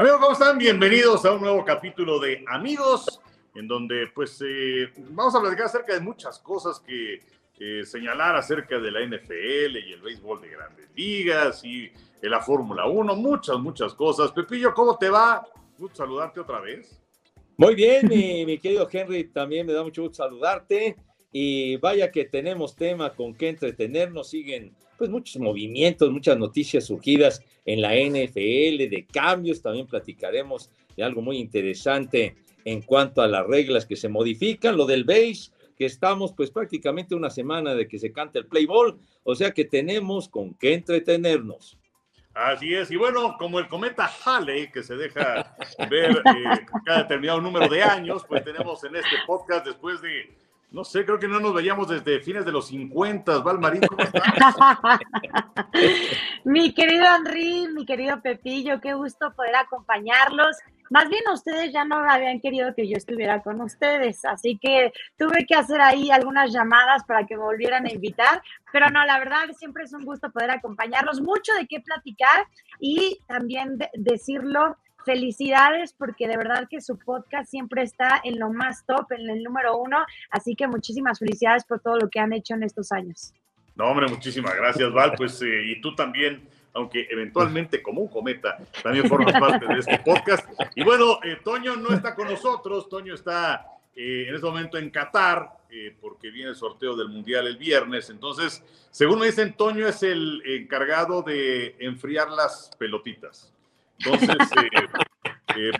Amigos, ¿cómo están? Bienvenidos a un nuevo capítulo de Amigos, en donde pues eh, vamos a platicar acerca de muchas cosas que eh, señalar acerca de la NFL y el béisbol de grandes ligas y la Fórmula 1, muchas, muchas cosas. Pepillo, ¿cómo te va? Gusto saludarte otra vez. Muy bien, mi querido Henry, también me da mucho gusto saludarte. Y vaya que tenemos tema con qué entretenernos. Siguen pues muchos movimientos, muchas noticias surgidas en la NFL, de cambios. También platicaremos de algo muy interesante en cuanto a las reglas que se modifican. Lo del base, que estamos pues prácticamente una semana de que se cante el play ball. O sea que tenemos con qué entretenernos. Así es, y bueno, como el cometa Halley, que se deja ver eh, cada determinado número de años, pues tenemos en este podcast después de, no sé, creo que no nos veíamos desde fines de los 50. Valmarín, ¿cómo estás? mi querido Henry, mi querido Pepillo, qué gusto poder acompañarlos. Más bien ustedes ya no habían querido que yo estuviera con ustedes, así que tuve que hacer ahí algunas llamadas para que me volvieran a invitar, pero no, la verdad siempre es un gusto poder acompañarlos, mucho de qué platicar y también de decirlo, felicidades porque de verdad que su podcast siempre está en lo más top, en el número uno, así que muchísimas felicidades por todo lo que han hecho en estos años. No, hombre, muchísimas gracias, Val, pues eh, y tú también aunque eventualmente como un cometa también formas parte de este podcast. Y bueno, eh, Toño no está con nosotros, Toño está eh, en este momento en Qatar, porque viene el sorteo del Mundial el viernes. Entonces, según me dicen, Toño es el encargado de enfriar las pelotitas. Entonces,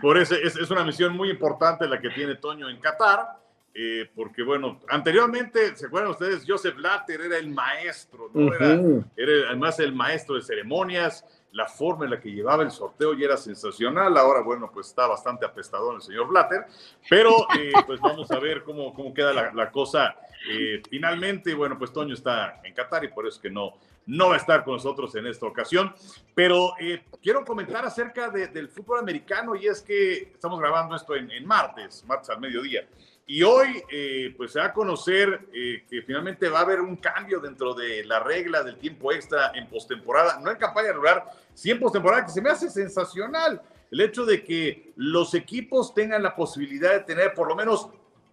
por eso es, es, una misión muy importante la que tiene Toño en Qatar. Eh, porque bueno, anteriormente, ¿se acuerdan ustedes? Joseph Latter era el maestro, ¿no? Uh -huh. era, era, además el maestro de ceremonias, la forma en la que llevaba el sorteo ya era sensacional, ahora bueno, pues está bastante apestador el señor Blatter, pero eh, pues vamos a ver cómo, cómo queda la, la cosa. Eh, finalmente, bueno, pues Toño está en Qatar y por eso es que no, no va a estar con nosotros en esta ocasión, pero eh, quiero comentar acerca de, del fútbol americano y es que estamos grabando esto en, martes, martes al mediodía. Y hoy, eh, pues se va a conocer eh, que finalmente va a haber un cambio dentro de la regla del tiempo extra en postemporada, no en campaña regular, sí en postemporada, que se me hace sensacional el hecho de que los equipos tengan la posibilidad de tener por lo menos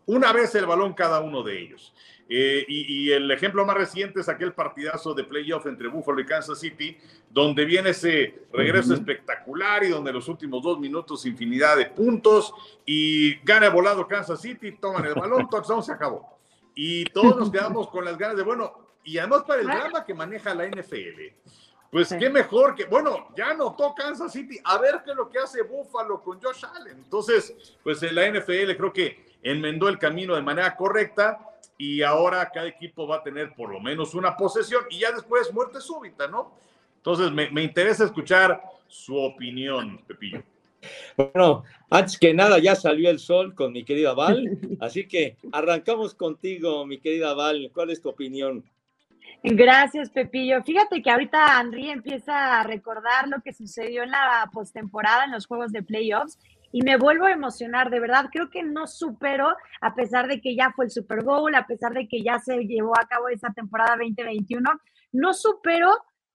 una vez el balón cada uno de ellos. Eh, y, y, el ejemplo más reciente es aquel partidazo de playoff entre Buffalo y Kansas City, donde viene ese regreso uh -huh. espectacular y donde los últimos dos minutos infinidad de puntos y gana volado Kansas City, toman el balón, touchdown, se acabó. Y todos nos quedamos con las ganas de, bueno, y además para el drama que maneja la NFL, pues qué mejor que, bueno, ya anotó Kansas City, a ver qué es lo que hace Buffalo con Josh Allen. Entonces, pues en la NFL creo que enmendó el camino de manera correcta y ahora cada equipo va a tener por lo menos una posesión y ya después muerte súbita, ¿no? Entonces me, me interesa escuchar su opinión, Pepillo. Bueno, antes que nada ya salió el sol con mi querida Val, así que arrancamos contigo, mi querida Val. ¿Cuál es tu opinión? Gracias, Pepillo. Fíjate que ahorita Henry empieza a recordar lo que sucedió en la postemporada, en los juegos de playoffs, y me vuelvo a emocionar, de verdad, creo que no supero, a pesar de que ya fue el Super Bowl, a pesar de que ya se llevó a cabo esa temporada 2021, no supero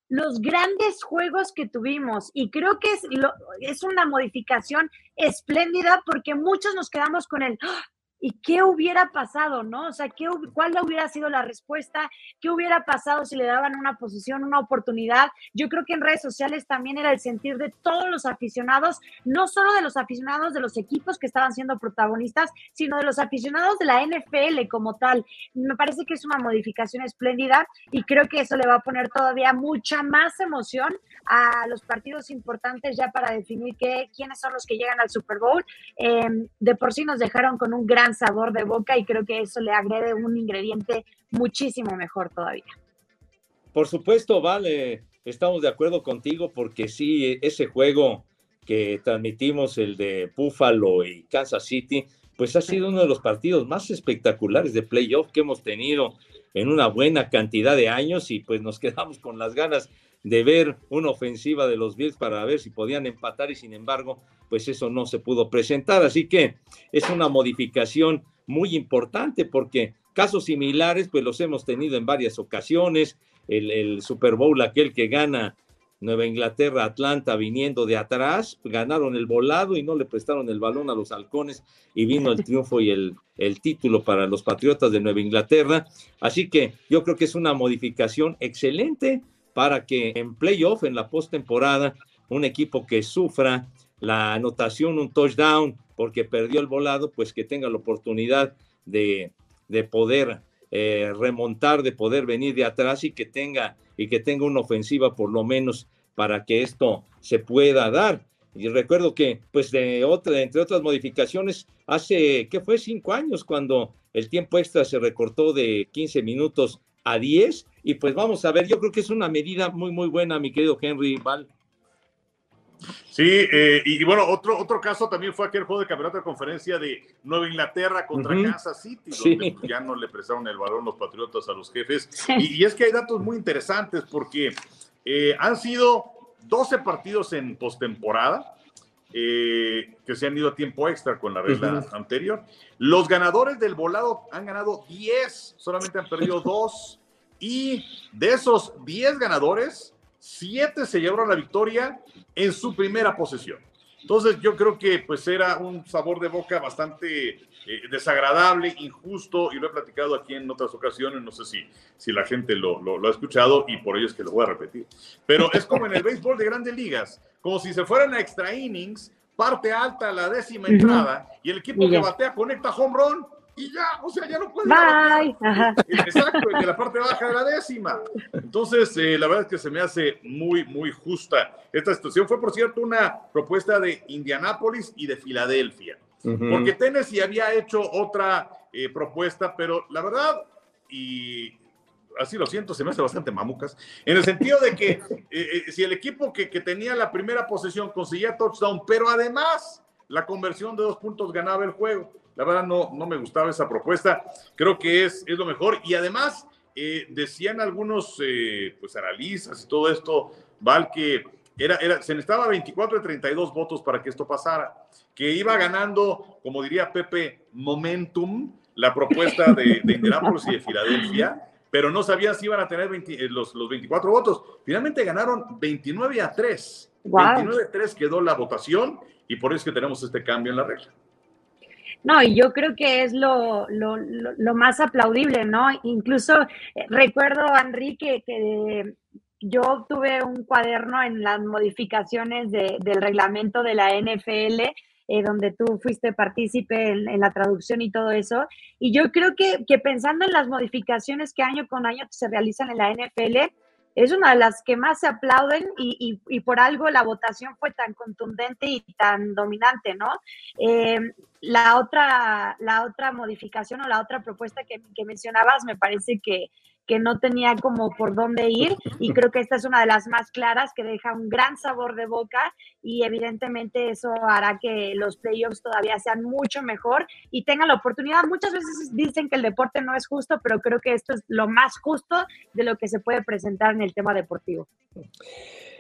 los grandes juegos que tuvimos y creo que es, lo, es una modificación espléndida porque muchos nos quedamos con el, ¿Y qué hubiera pasado, no? O sea, ¿qué, ¿cuál hubiera sido la respuesta? ¿Qué hubiera pasado si le daban una posición, una oportunidad? Yo creo que en redes sociales también era el sentir de todos los aficionados, no solo de los aficionados de los equipos que estaban siendo protagonistas, sino de los aficionados de la NFL como tal. Me parece que es una modificación espléndida y creo que eso le va a poner todavía mucha más emoción a los partidos importantes ya para definir qué, quiénes son los que llegan al Super Bowl. Eh, de por sí nos dejaron con un gran sabor de boca y creo que eso le agrede un ingrediente muchísimo mejor todavía. Por supuesto, vale, estamos de acuerdo contigo porque sí, ese juego que transmitimos, el de Buffalo y Kansas City, pues ha sido uno de los partidos más espectaculares de playoff que hemos tenido en una buena cantidad de años y pues nos quedamos con las ganas de ver una ofensiva de los Bills para ver si podían empatar y sin embargo, pues eso no se pudo presentar. Así que es una modificación muy importante porque casos similares pues los hemos tenido en varias ocasiones. El, el Super Bowl, aquel que gana Nueva Inglaterra, Atlanta viniendo de atrás, ganaron el volado y no le prestaron el balón a los halcones y vino el triunfo y el, el título para los Patriotas de Nueva Inglaterra. Así que yo creo que es una modificación excelente para que en playoff, en la postemporada, un equipo que sufra la anotación, un touchdown, porque perdió el volado, pues que tenga la oportunidad de, de poder eh, remontar, de poder venir de atrás y que tenga y que tenga una ofensiva por lo menos para que esto se pueda dar. Y recuerdo que, pues, de otra, entre otras modificaciones, hace, ¿qué fue? Cinco años, cuando el tiempo extra se recortó de 15 minutos a 10. Y pues vamos a ver, yo creo que es una medida muy, muy buena, mi querido Henry Val. Sí, eh, y, bueno, otro, otro caso también fue aquel juego de campeonato de conferencia de Nueva Inglaterra contra Kansas City, donde ya no le prestaron el balón los patriotas a los jefes. Y, y, es que hay datos muy interesantes porque eh, han sido 12 partidos en postemporada. Eh, que se han ido a tiempo extra con la regla anterior. Los ganadores del volado han ganado 10, solamente han perdido 2. Y de esos 10 ganadores, 7 se llevaron la victoria en su primera posesión. Entonces yo creo que pues era un sabor de boca bastante eh, desagradable, injusto, y lo he platicado aquí en otras ocasiones, no sé si, si la gente lo, lo, ha escuchado y por ello es que lo voy a repetir. Pero es como en el béisbol de grandes ligas, como si se fueran a extra innings, parte alta la décima entrada, y el equipo que batea conecta home run, y ya, o sea, ya no puede. Bye. Exacto, en la parte baja de la décima. Entonces, eh, la verdad es que se me hace muy, muy justa esta situación. Fue, por cierto, una propuesta de Indianápolis y de Filadelfia, porque Tennessee había hecho otra eh, propuesta, pero la verdad, y así lo siento, se me hace bastante mamucas, en el sentido de que eh, si el equipo que, que tenía la primera posesión conseguía touchdown, pero además la conversión de dos puntos ganaba el juego la verdad no, no me gustaba esa propuesta. Creo que es, es lo mejor. Y además, eh, decían algunos eh, pues analistas y todo esto, Val, que era, era, se necesitaba 24 de 32 votos para que esto pasara, que iba ganando, como diría Pepe, momentum la propuesta de, de Indianapolis y de Filadelfia, pero no sabían si iban a tener 20, eh, los, los 24 votos. Finalmente ganaron 29 a 3. Wow. 29 a 3 quedó la votación y por eso es que tenemos este cambio en la regla. No, y yo creo que es lo, lo, lo, más aplaudible, ¿no? Incluso eh, recuerdo, Enrique, que yo tuve un cuaderno en las modificaciones de, del reglamento de la NFL, eh, donde tú fuiste partícipe en, la traducción y todo eso. Y yo creo que, que pensando en las modificaciones que año con año se realizan en la NFL, es una de las que más se aplauden y, y, y, por algo la votación fue tan contundente y tan dominante, ¿no? Eh, la, otra, la otra modificación o la otra propuesta que, que mencionabas me parece que, que no tenía como por dónde ir y creo que esta es una de las más claras que deja un gran sabor de boca y evidentemente eso hará que los playoffs todavía sean mucho mejor y tengan la oportunidad. Muchas veces dicen que el deporte no es justo, pero creo que esto es lo más justo de lo que se puede presentar en el tema deportivo.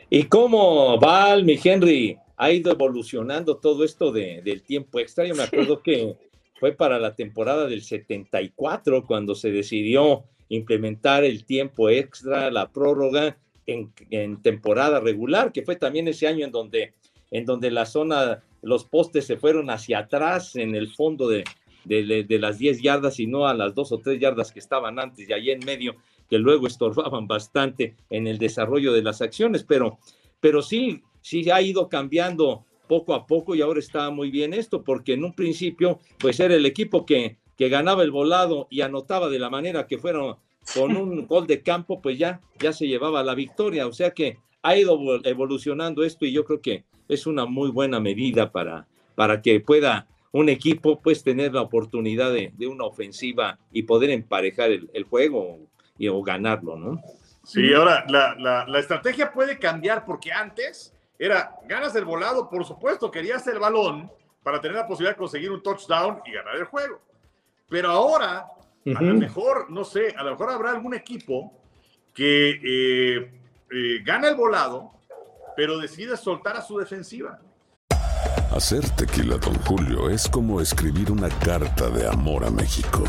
¿Y cómo va, mi Henry? Ha ido evolucionando todo esto de, del tiempo extra. Yo me acuerdo que fue para la temporada del 74 cuando se decidió implementar el tiempo extra, la prórroga en, temporada regular, que fue también ese año en donde, en donde la zona, los postes se fueron hacia atrás en el fondo de, de, las 10 yardas y no a las dos o tres yardas que estaban antes y allí en medio, que luego estorbaban bastante en el desarrollo de las acciones, pero, pero sí, sí ha ido cambiando poco a poco y ahora está muy bien esto, porque en un principio, pues era el equipo que, que ganaba el volado y anotaba de la manera que fueron con un gol de campo, pues ya, ya se llevaba la victoria. O sea que ha ido evolucionando esto y yo creo que es una muy buena medida para, para que pueda un equipo pues tener la oportunidad de, de una ofensiva y poder emparejar el, el juego y, o ganarlo, ¿no? Sí, ahora la, la, la, estrategia puede cambiar porque antes era ganas el volado, por supuesto, querías el balón para tener la posibilidad de conseguir un touchdown y ganar el juego. Pero ahora, a lo mejor, no sé, a lo mejor habrá algún equipo que eh, eh, gana el volado, pero decide soltar a su defensiva. Hacer tequila, don Julio, es como escribir una carta de amor a México.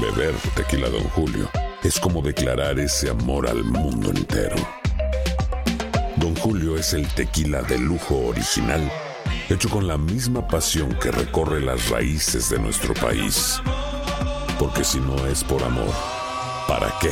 Beber tequila, don Julio, es como declarar ese amor al mundo entero. Don Julio es el tequila de lujo original, hecho con la misma pasión que recorre las raíces de nuestro país. Porque si no es por amor, ¿para qué?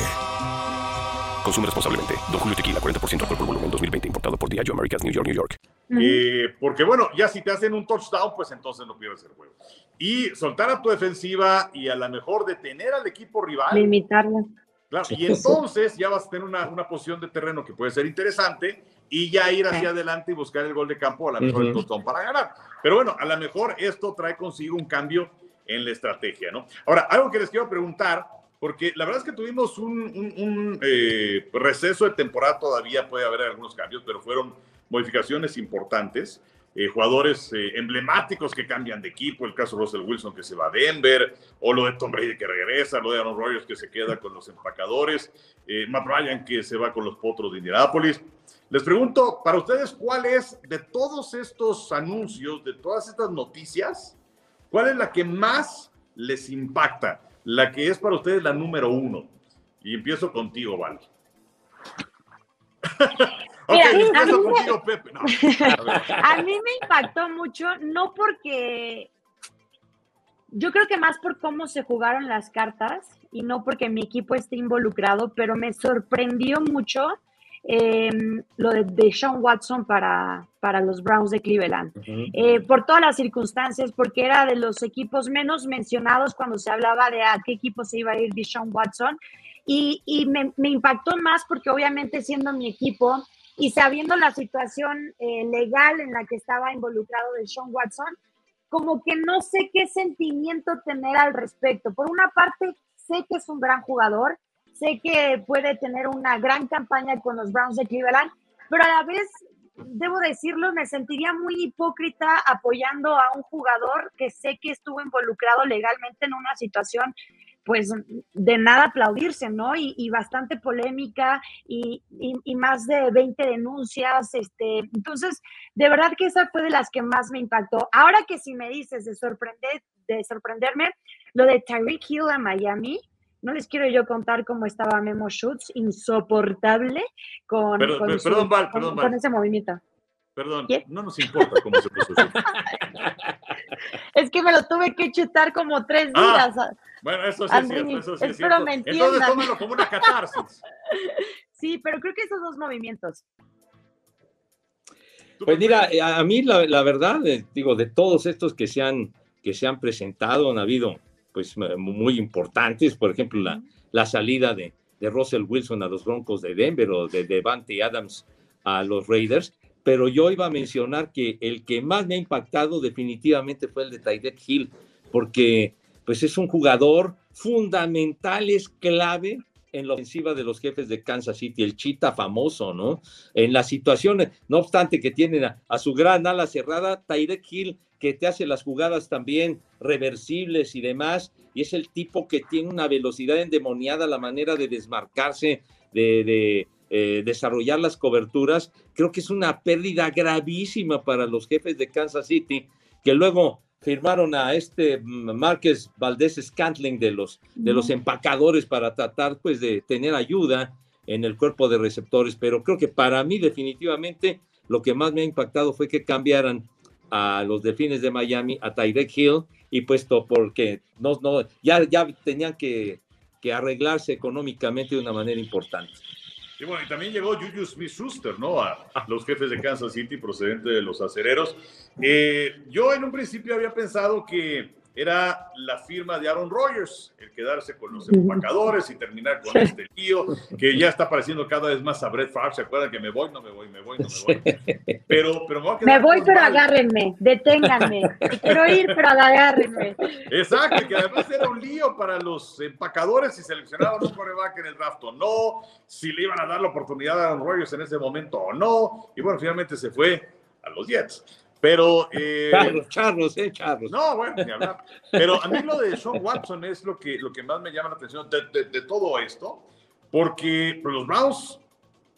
Consume responsablemente. Don Julio Tequila, 40% alcohol por volumen, 2020. Importado por Diageo Americas, New York, New York. Eh, porque bueno, ya si te hacen un touchdown, pues entonces no pierdes el juego. Y soltar a tu defensiva y a lo mejor detener al equipo rival. Limitarlo. Claro, y entonces ya vas a tener una, una, posición de terreno que puede ser interesante y ya ir hacia adelante y buscar el gol de campo, a lo mejor el touchdown para ganar. Pero bueno, a lo mejor esto trae consigo un cambio en la estrategia, ¿no? Ahora, algo que les quiero preguntar, porque la verdad es que tuvimos un, un, un eh, receso de temporada, todavía puede haber algunos cambios, pero fueron modificaciones importantes. Eh, jugadores eh, emblemáticos que cambian de equipo, el caso de Russell Wilson que se va a Denver, o lo de Tom Brady que regresa, lo de Aaron Rodgers que se queda con los empacadores, eh, Matt Ryan que se va con los potros de Indianapolis. Les pregunto, para ustedes, ¿cuál es de todos estos anuncios, de todas estas noticias, cuál es la que más les impacta? La que es para ustedes la número uno. Y empiezo contigo, Val. Mira, okay, a, mí me, Pepe. No, a, a mí me impactó mucho, no porque yo creo que más por cómo se jugaron las cartas y no porque mi equipo esté involucrado, pero me sorprendió mucho eh, lo de, de, Sean Watson para, para los Browns de Cleveland. Uh -huh. eh, por todas las circunstancias, porque era de los equipos menos mencionados cuando se hablaba de a qué equipo se iba a ir de Sean Watson. Y, y me, me, impactó más porque obviamente siendo mi equipo y sabiendo la situación eh, legal en la que estaba involucrado de Sean Watson, como que no sé qué sentimiento tener al respecto. Por una parte, sé que es un gran jugador, sé que puede tener una gran campaña con los Browns de Cleveland, pero a la vez, debo decirlo, me sentiría muy hipócrita apoyando a un jugador que sé que estuvo involucrado legalmente en una situación pues de nada aplaudirse, ¿no? Y, bastante polémica y, más de 20 denuncias, este, entonces, de verdad que esa fue de las que más me impactó. Ahora que si me dices de sorprender, de sorprenderme, lo de Tyreek Hill a Miami, no les quiero yo contar cómo estaba Memo Schutz, insoportable con, perdón, con, perdón, su, Val, con, perdón, con ese movimiento. Perdón, ¿Qué? no nos importa cómo se puso es que me lo tuve que chutar como tres días. Ah, bueno, eso sí es cierto, eso sí es espero cierto. me entiendan. Entonces tómalo como una catarsis. sí, pero creo que esos dos movimientos. Pues mira, a mí la, la verdad, eh, digo, de todos estos que se han, que se han presentado, han habido pues muy importantes, por ejemplo, la, la salida de, de Russell Wilson a los Broncos de Denver o de Devante Adams a los Raiders, pero yo iba a mencionar que el que más me ha impactado definitivamente fue el de Tyreek Hill, porque pues es un jugador fundamental, es clave en la ofensiva de los jefes de Kansas City, el chita famoso, ¿no? En las situaciones, no obstante que tienen a, a su gran ala cerrada, Tyreek Hill, que te hace las jugadas también reversibles y demás, y es el tipo que tiene una velocidad endemoniada, la manera de desmarcarse, de, de eh, desarrollar las coberturas, creo que es una pérdida gravísima para los jefes de Kansas City, que luego firmaron a este Márquez Valdés Scantling de los, de los empacadores para tratar pues de tener ayuda en el cuerpo de receptores, pero creo que para mí definitivamente lo que más me ha impactado fue que cambiaran a los Delfines de Miami a Tyreek Hill y puesto porque no, no, ya, ya tenían que, que arreglarse económicamente de una manera importante. Y bueno, y también llegó Juju Smith-Schuster, ¿no? A, los jefes de Kansas City procedente de los acereros. Eh, yo en un principio había pensado que era la firma de Aaron Rodgers, el quedarse con los empacadores y terminar con este tío, que ya está pareciendo cada vez más a Brett Favre. ¿Se acuerdan que me voy, no me voy, me voy, no me voy? Pero, pero me voy, a me voy pero Val. agárrenme, deténganme. Quiero ir, pero agárrenme. Exacto, que además era un lío para los empacadores si seleccionaban un coreback en el draft o no, si le iban a dar la oportunidad a Aaron Rodgers en ese momento o no. Y bueno, finalmente se fue a los Jets. Pero. eh, Charros, charros, eh, charros. No, bueno, ni hablar. Pero a mí lo de Sean Watson es lo que, lo que más me llama la atención de, de- de todo esto, porque pues, los Browns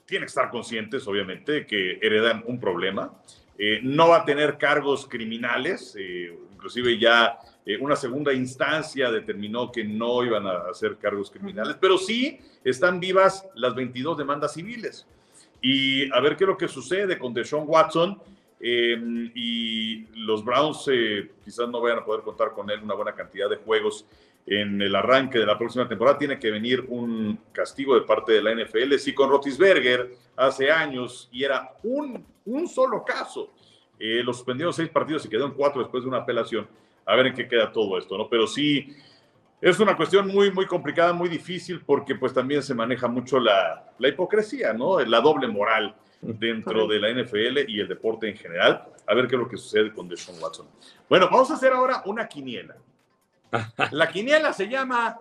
tienen que estar conscientes, obviamente, de que heredan un problema. Eh, no va a tener cargos criminales, eh, inclusive ya eh, una segunda instancia determinó que no iban a hacer cargos criminales, pero sí están vivas las 22 demandas civiles. Y a ver qué es lo que sucede con Deshaun Watson. Eh, y los Browns eh, quizás no vayan a poder contar con él una buena cantidad de juegos en el arranque de la próxima temporada. Tiene que venir un castigo de parte de la NFL. Sí, con Rotisberger hace años y era un, un solo caso. Eh, lo suspendieron seis partidos y quedó en cuatro después de una apelación. A ver en qué queda todo esto, ¿no? Pero sí, es una cuestión muy, muy complicada, muy difícil, porque pues también se maneja mucho la, la hipocresía, ¿no? La doble moral dentro de la NFL y el deporte en general. A ver qué es lo que sucede con Deshaun Watson. Bueno, vamos a hacer ahora una quiniela. La quiniela se llama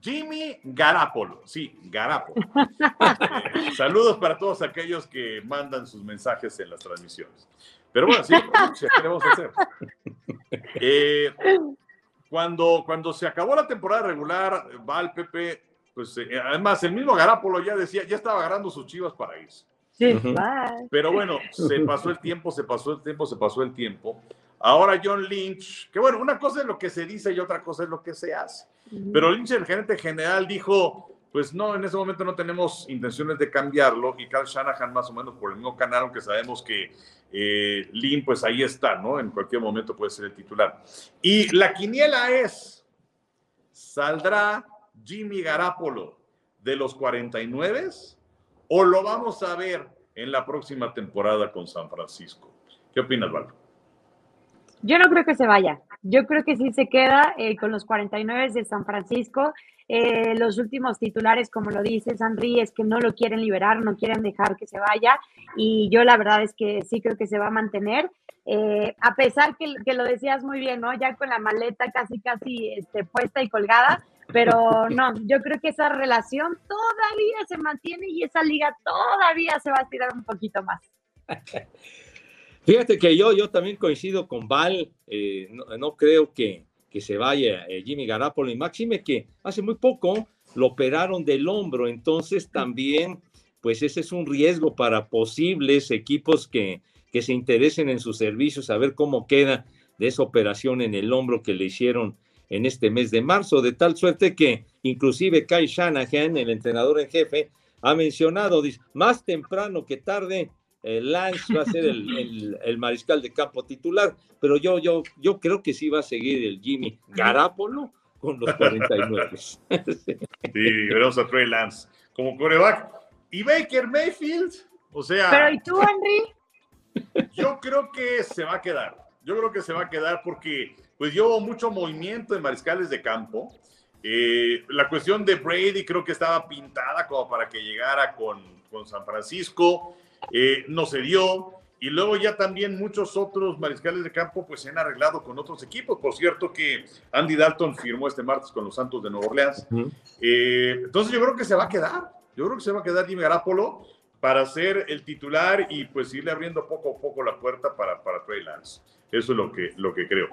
Jimmy Garapolo. Sí, Garapolo. Eh, saludos para todos aquellos que mandan sus mensajes en las transmisiones. Pero bueno, sí, ¿qué le vamos a hacer? Eh, cuando, cuando se acabó la temporada regular, va al Pepe, pues eh, además el mismo Garapolo ya decía, ya estaba agarrando sus chivas para irse. Sí, Ujú. bye. Pero bueno, se pasó el tiempo, se pasó el tiempo, se pasó el tiempo. Ahora John Lynch, que bueno, una cosa es lo que se dice y otra cosa es lo que se hace. Pero Lynch, el gerente general, dijo, pues no, en ese momento no tenemos intenciones de cambiarlo y Carl Shanahan más o menos por el mismo canal, aunque sabemos que eh, Lynn pues ahí está, ¿no? En cualquier momento puede ser el titular. Y la quiniela es, ¿saldrá Jimmy Garapolo de los 49 o lo vamos a ver en la próxima temporada con San Francisco? ¿Qué opinas, Val? Yo no creo que se vaya. Yo creo que sí se queda eh, con los 49 de San Francisco. Eh, los últimos titulares, como lo dice Henry, es que no lo quieren liberar, no quieren dejar que se vaya. Y yo la verdad es que sí creo que se va a mantener. Eh, a pesar que, que lo decías muy bien, ¿no? Ya con la maleta casi, casi este, puesta y colgada. Pero no, yo creo que esa relación todavía se mantiene y esa liga todavía se va a estirar un poquito más. Fíjate que yo, yo también coincido con Val, eh, no, no creo que, que se vaya eh, Jimmy Garapolo y Máxime que hace muy poco lo operaron del hombro, entonces también pues ese es un riesgo para posibles equipos que, que se interesen en sus servicios, a ver cómo queda de esa operación en el hombro que le hicieron en este mes de marzo, de tal suerte que inclusive Kai Shanahan, el entrenador en jefe, ha mencionado, dice, más temprano que tarde, eh, Lance va a ser el, el- el mariscal de campo titular, pero yo, yo, yo creo que sí va a seguir el Jimmy Garapolo con los 49. Sí, veremos a Trey Lance como coreback. Y Baker Mayfield, o sea, Pero ¿y tú, Henry? yo creo que se va a quedar. Yo creo que se va a quedar porque pues yo mucho movimiento de mariscales de campo. Eh, la cuestión de Brady creo que estaba pintada como para que llegara con, con San Francisco. Eh, no se dio. Y luego ya también muchos otros mariscales de campo pues se han arreglado con otros equipos. Por cierto que Andy Dalton firmó este martes con los Santos de Nueva Orleans. Eh, entonces yo creo que se va a quedar. Yo creo que se va a quedar Jimmy Garapolo para ser el titular y pues irle abriendo poco a poco la puerta para, para Trey Lance. Eso es lo que, lo que creo.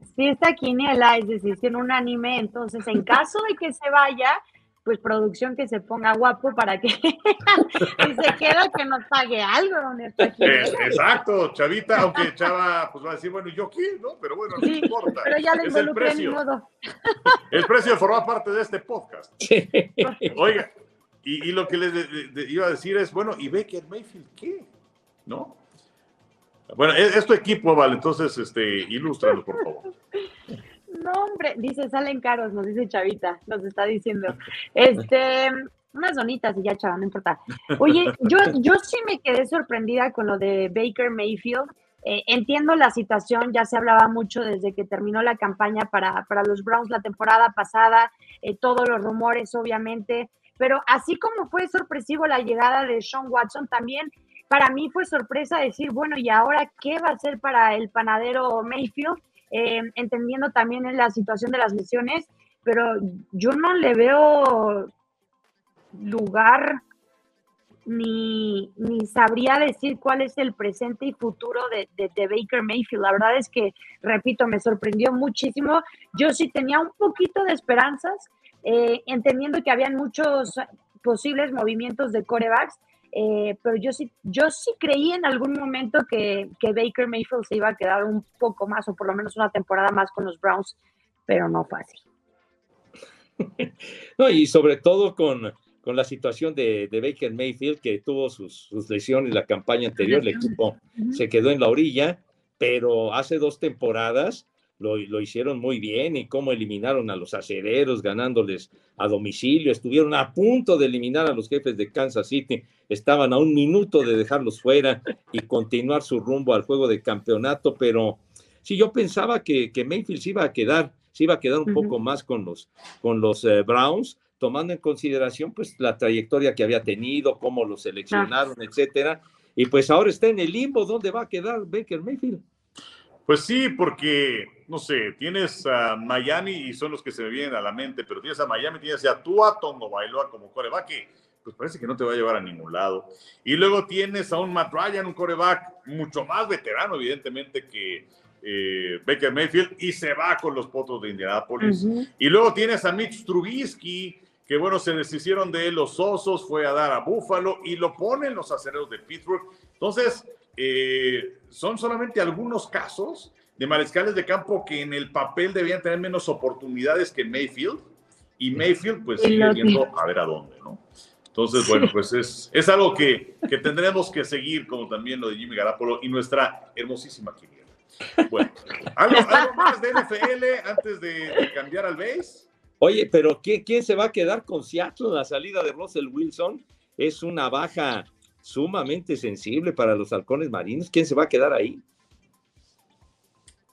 Sí, si esta quiniela es decisión unánime, entonces en caso de que se vaya, pues producción que se ponga guapo para que si se queda que nos pague algo Eh, exacto, Chavita, aunque Chava pues va a decir, bueno, ¿y ¿yo qué? ¿No? Pero bueno, no Sí, importa. pero ya le es el precio. modo. El precio de formar parte de este podcast. Oiga, y, y lo que les de- de- de- iba a decir es, bueno, ¿y Baker Mayfield qué? ¿No? Bueno, es, es tu equipo, vale, entonces, este, ilústranos, por favor. No, hombre, dice, salen caros, nos dice Chavita, nos está diciendo. Este, unas donitas y ya, Chava, no importa. Oye, yo, yo sí me quedé sorprendida con lo de Baker Mayfield, eh, entiendo la situación, ya se hablaba mucho desde que terminó la campaña para, para los Browns la temporada pasada, eh, todos los rumores, obviamente, pero así como fue sorpresivo la llegada de Sean Watson, también para mí fue sorpresa decir, bueno, ¿y ahora qué va a hacer para el panadero Mayfield? Eh, entendiendo también en la situación de las lesiones, pero yo no le veo lugar ni, ni sabría decir cuál es el presente y futuro de, de, Baker Mayfield. La verdad es que, repito, me sorprendió muchísimo. Yo sí tenía un poquito de esperanzas, eh, entendiendo que habían muchos posibles movimientos de corebacks, eh, pero yo sí, yo sí creí en algún momento que, que, Baker Mayfield se iba a quedar un poco más o por lo menos una temporada más con los Browns, pero no fácil. No, y sobre todo con, con la situación de, Baker Mayfield, que tuvo sus, lesiones la campaña anterior, el equipo se quedó en la orilla, pero hace dos temporadas lo, hicieron muy bien y cómo eliminaron a los acereros ganándoles a domicilio, estuvieron a punto de eliminar a los jefes de Kansas City, estaban a un minuto de dejarlos fuera y continuar su rumbo al juego de campeonato, pero sí, yo pensaba que, que Mayfield se iba a quedar, se iba a quedar un poco más con los, con los eh, Browns, tomando en consideración pues la trayectoria que había tenido, cómo lo seleccionaron, etcétera. Y pues ahora está en el limbo, ¿dónde va a quedar Baker Mayfield? Pues sí, porque, no sé, tienes a Miami y son los que se me vienen a la mente, pero tienes a Miami, tienes a Tua Tongo Bailoa como coreback, que pues parece que no te va a llevar a ningún lado. Y luego tienes a un Matt Ryan, un coreback mucho más veterano, evidentemente, que eh, Baker Mayfield, y se va con los potos de Indianapolis. Y luego tienes a Mitch Trubisky, que bueno, se deshicieron de él los osos, fue a dar a Búfalo y lo ponen los acereros de Pittsburgh. Entonces, eh, son solamente algunos casos de mariscales de campo que en el papel debían tener menos oportunidades que Mayfield, y Mayfield pues sigue viendo a ver a dónde, ¿no? Entonces, bueno, pues es, es algo que, que tendremos que seguir, como también lo de Jimmy Garapolo y nuestra hermosísima quiniela. Bueno, ¿algo, más de NFL antes de, de cambiar al base? Oye, pero ¿quién, se va a quedar con Seattle? La salida de Russell Wilson es una baja sumamente sensible para los halcones marinos. ¿Quién se va a quedar ahí?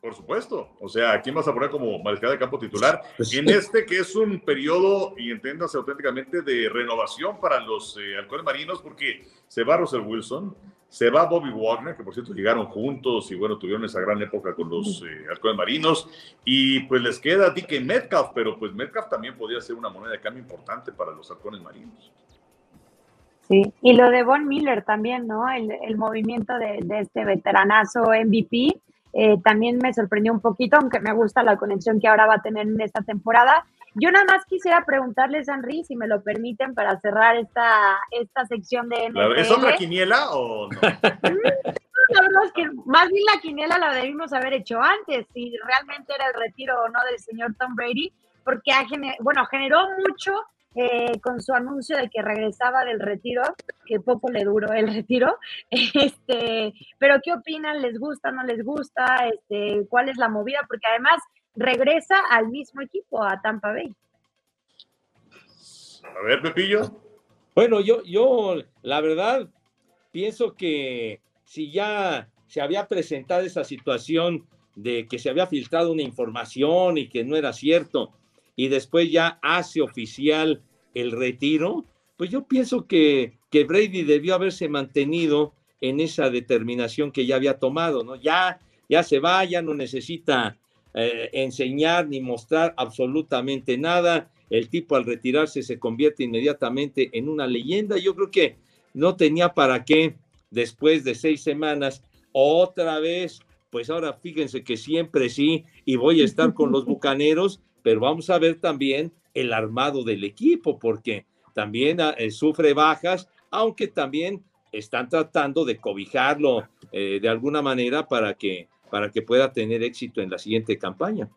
Por supuesto. O sea, ¿quién vas a poner como mariscal de campo titular? Pues en este que es un periodo, y entiéndase auténticamente, de renovación para los eh, halcones marinos, porque se va Russell Wilson, se va Bobby Wagner, que por cierto llegaron juntos y bueno, tuvieron esa gran época con los eh, marinos. Y pues les queda DK Metcalf, pero pues Metcalf también podría ser una moneda de cambio importante para los halcones marinos. Sí, y lo de Von Miller también, ¿no? El, movimiento de, este veteranazo MVP eh, también me sorprendió un poquito, aunque me gusta la conexión que ahora va a tener en esta temporada. Yo nada más quisiera preguntarles, Henry, si me lo permiten, para cerrar esta, esta sección de NFL. ¿Es otra quiniela o no? Mm, que más bien la quiniela la debimos haber hecho antes, si realmente era el retiro o no del señor Tom Brady, porque ha bueno, generó mucho eh, con su anuncio de que regresaba del retiro, que poco le duró el retiro. Este, pero ¿qué opinan? ¿Les gusta? ¿No les gusta? Este, ¿Cuál es la movida? Porque además regresa al mismo equipo, a Tampa Bay. A ver, Pepillo. Bueno, yo, yo, la verdad, pienso que si ya se había presentado esa situación de que se había filtrado una información y que no era cierto, y después ya hace oficial el retiro, pues yo pienso que, que Brady debió haberse mantenido en esa determinación que ya había tomado, ¿no? Ya, ya se va, ya no necesita eh, enseñar ni mostrar absolutamente nada. El tipo al retirarse se convierte inmediatamente en una leyenda. Yo creo que no tenía para qué, después de seis semanas, otra vez, pues ahora fíjense que siempre sí, y voy a estar con los Bucaneros, pero vamos a ver también el armado del equipo, porque también ah, eh, sufre bajas, aunque también están tratando de cobijarlo eh, de alguna manera para que para que pueda tener éxito en la siguiente campaña.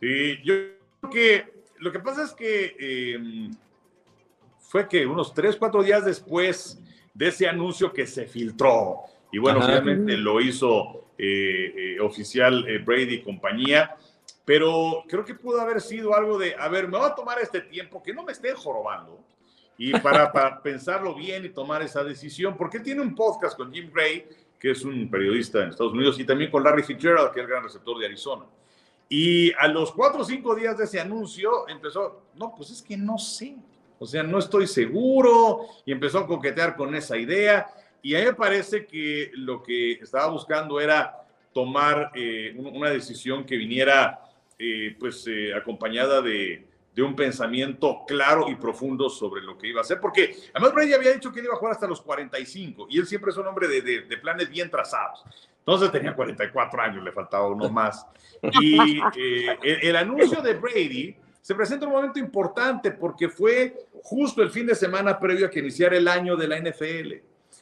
Sí, yo creo que lo que pasa es que em, fue que unos tres, cuatro días después de ese anuncio que se filtró, y bueno, finalmente lo hizo eh, eh, oficial Brady y compañía, pero creo que pudo haber sido algo de, a ver, me voy a tomar este tiempo, que no me estén jorobando, y para, para pensarlo bien y tomar esa decisión, porque él tiene un podcast con Jim Gray que es un periodista en Estados Unidos, y también con Larry Fitzgerald, que es el gran receptor de Arizona. Y a los cuatro o cinco días de ese anuncio empezó, no, pues es que no sé, o sea, no estoy seguro, y empezó a coquetear con esa idea. Y a mí me parece que lo que estaba buscando era tomar eh, una decisión que viniera eh, pues eh, acompañada de, de, un pensamiento claro y profundo sobre lo que iba a hacer, porque además Brady había dicho que él iba a jugar hasta los 45 y él siempre es un hombre de, de, de planes bien trazados. Entonces tenía 44 años, le faltaba uno más. Y el, el anuncio de Brady se presenta un momento importante porque fue justo el fin de semana previo a que iniciara el año de la NFL.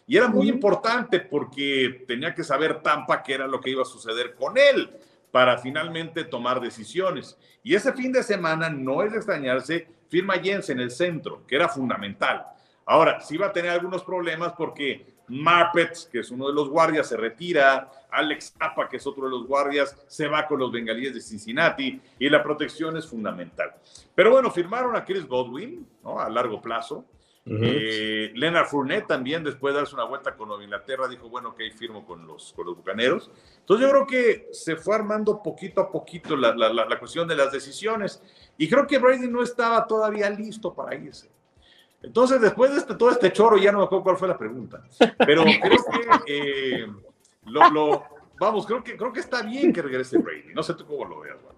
Y era muy importante porque tenía que saber Tampa qué era lo que iba a suceder con él para finalmente tomar decisiones. Y ese fin de semana, no es de extrañarse, firma Jens en el centro, que era fundamental. Ahora, sí va a tener algunos problemas porque Marpet, que es uno de los guardias, se retira. Alex Zappa, que es otro de los guardias, se va con los bengalíes de Cincinnati y la protección es fundamental. Pero bueno, firmaron a Chris Godwin ¿no? a largo plazo. Uh -huh. eh, Leonard Fournette también, después de darse una vuelta con Nueva Inglaterra, dijo, bueno, ok, firmo con los, con los bucaneros. Entonces yo creo que se fue armando poquito a poquito la, la, la, la cuestión de las decisiones. Y creo que Brady no estaba todavía listo para irse. Entonces, después de este, todo este choro, ya no me acuerdo cuál fue la pregunta, pero creo que eh, lo, lo, vamos, creo que, creo que está bien que regrese Brady. No sé tú cómo lo veas, Juan.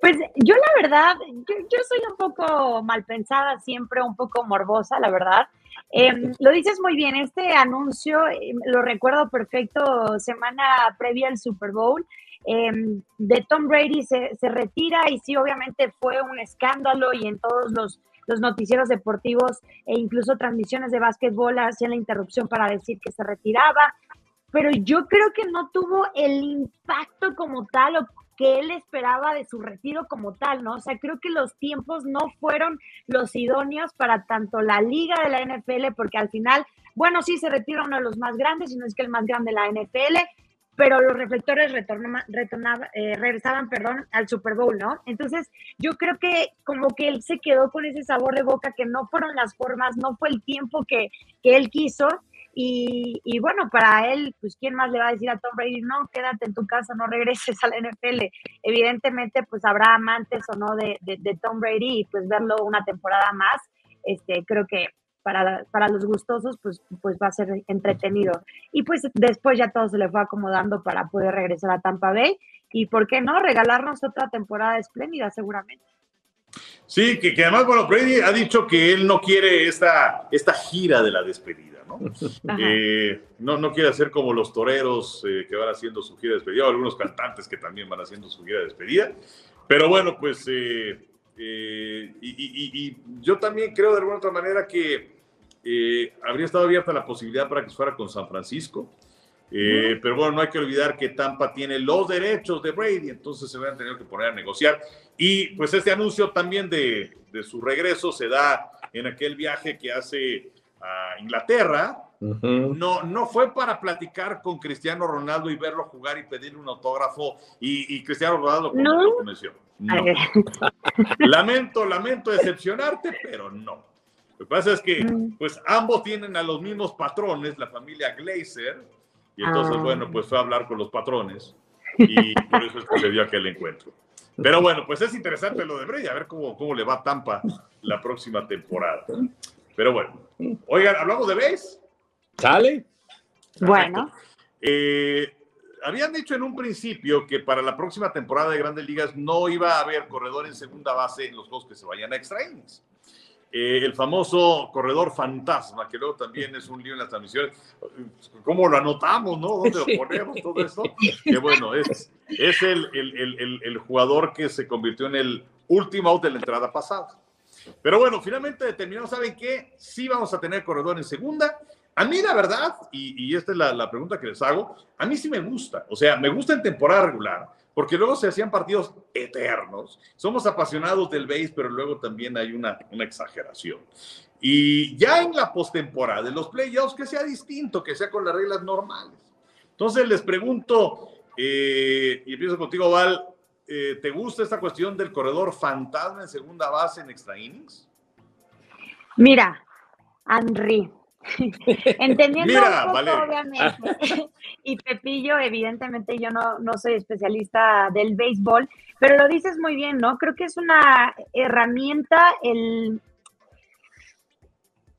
Pues yo la verdad, yo, yo, soy un poco mal pensada, siempre un poco morbosa, la verdad. Eh, lo dices muy bien, este anuncio eh, lo recuerdo perfecto, semana previa al Super Bowl. Eh, de Tom Brady se, se, retira y sí, obviamente fue un escándalo y en todos los, los noticieros deportivos e incluso transmisiones de básquetbol hacían la interrupción para decir que se retiraba, pero yo creo que no tuvo el impacto como tal o que él esperaba de su retiro como tal, ¿no? O sea, creo que los tiempos no fueron los idóneos para tanto la liga de la NFL, porque al final, bueno, sí se retira uno de los más grandes, y no es que el más grande de la NFL, pero los reflectores retornaban, retornaban, eh, regresaban, perdón, al Super Bowl, ¿no? Entonces, yo creo que como que él se quedó con ese sabor de boca que no fueron las formas, no fue el tiempo que, que él quiso, y, bueno, para él, pues, ¿quién más le va a decir a Tom Brady? No, quédate en tu casa, no regreses a la NFL. Evidentemente, pues habrá amantes o no de, de, de Tom Brady y pues verlo una temporada más, este, creo que para, para los gustosos, pues, pues va a ser entretenido. Y pues después ya todo se le fue acomodando para poder regresar a Tampa Bay y, ¿por qué no? Regalarnos otra temporada espléndida, seguramente. Sí, que, que además, bueno, Brady ha dicho que él no quiere esta, esta gira de la despedida. ¿No? Eh, no, no quiere hacer como los toreros eh, que van haciendo su gira de despedida, o algunos cantantes que también van haciendo su gira de despedida. Pero bueno, pues, eh, y, y, y, yo también creo de alguna otra manera que habría estado abierta la posibilidad para que fuera con San Francisco. Eh, pero bueno, no hay que olvidar que Tampa tiene los derechos de Brady, entonces se hubieran tenido que poner a negociar. Y pues este anuncio también de, de su regreso se da en aquel viaje que hace a Inglaterra. Uh -huh. no, no fue para platicar con Cristiano Ronaldo y verlo jugar y pedirle un autógrafo y, y Cristiano Ronaldo no. lo convenció. No. lamento, lamento decepcionarte, pero no. Lo que pasa es que pues ambos tienen a los mismos patrones, la familia Glazer, y entonces, ah. bueno, pues fue a hablar con los patrones y por eso es que se dio aquel encuentro. Pero bueno, pues es interesante lo de Brady, a ver cómo, cómo le va a Tampa la próxima temporada. Pero bueno, oigan, ¿hablamos de base? ¿Sale? Bueno. Eh, habían dicho en un principio que para la próxima temporada de Grandes Ligas no iba a haber corredor en segunda base en los dos que se vayan a extra innings. Eh, el famoso corredor fantasma, que luego también es un lío en las transmisiones. ¿Cómo lo anotamos, no? ¿Dónde lo ponemos todo eso? Que bueno, es, es el, el, el, el, jugador que se convirtió en el último out de la entrada pasada. Pero bueno, finalmente determinamos, ¿saben qué? Sí vamos a tener corredor en segunda. A mí, la verdad, y, y esta es la, pregunta que les hago, a mí sí me gusta. O sea, me gusta en temporada regular porque luego se hacían partidos eternos. Somos apasionados del base, pero luego también hay una, una exageración. Y ya en la postemporada, en los playoffs, que sea distinto, que sea con las reglas normales. Entonces les pregunto, eh, y empiezo contigo, Val, eh, ¿te gusta esta cuestión del corredor fantasma en segunda base en extra innings? Mira, Henry, Entendiendo Mira, un poco, Valeria. obviamente. y Pepillo, evidentemente, yo no, no soy especialista del béisbol, pero lo dices muy bien, ¿no? Creo que es una herramienta el,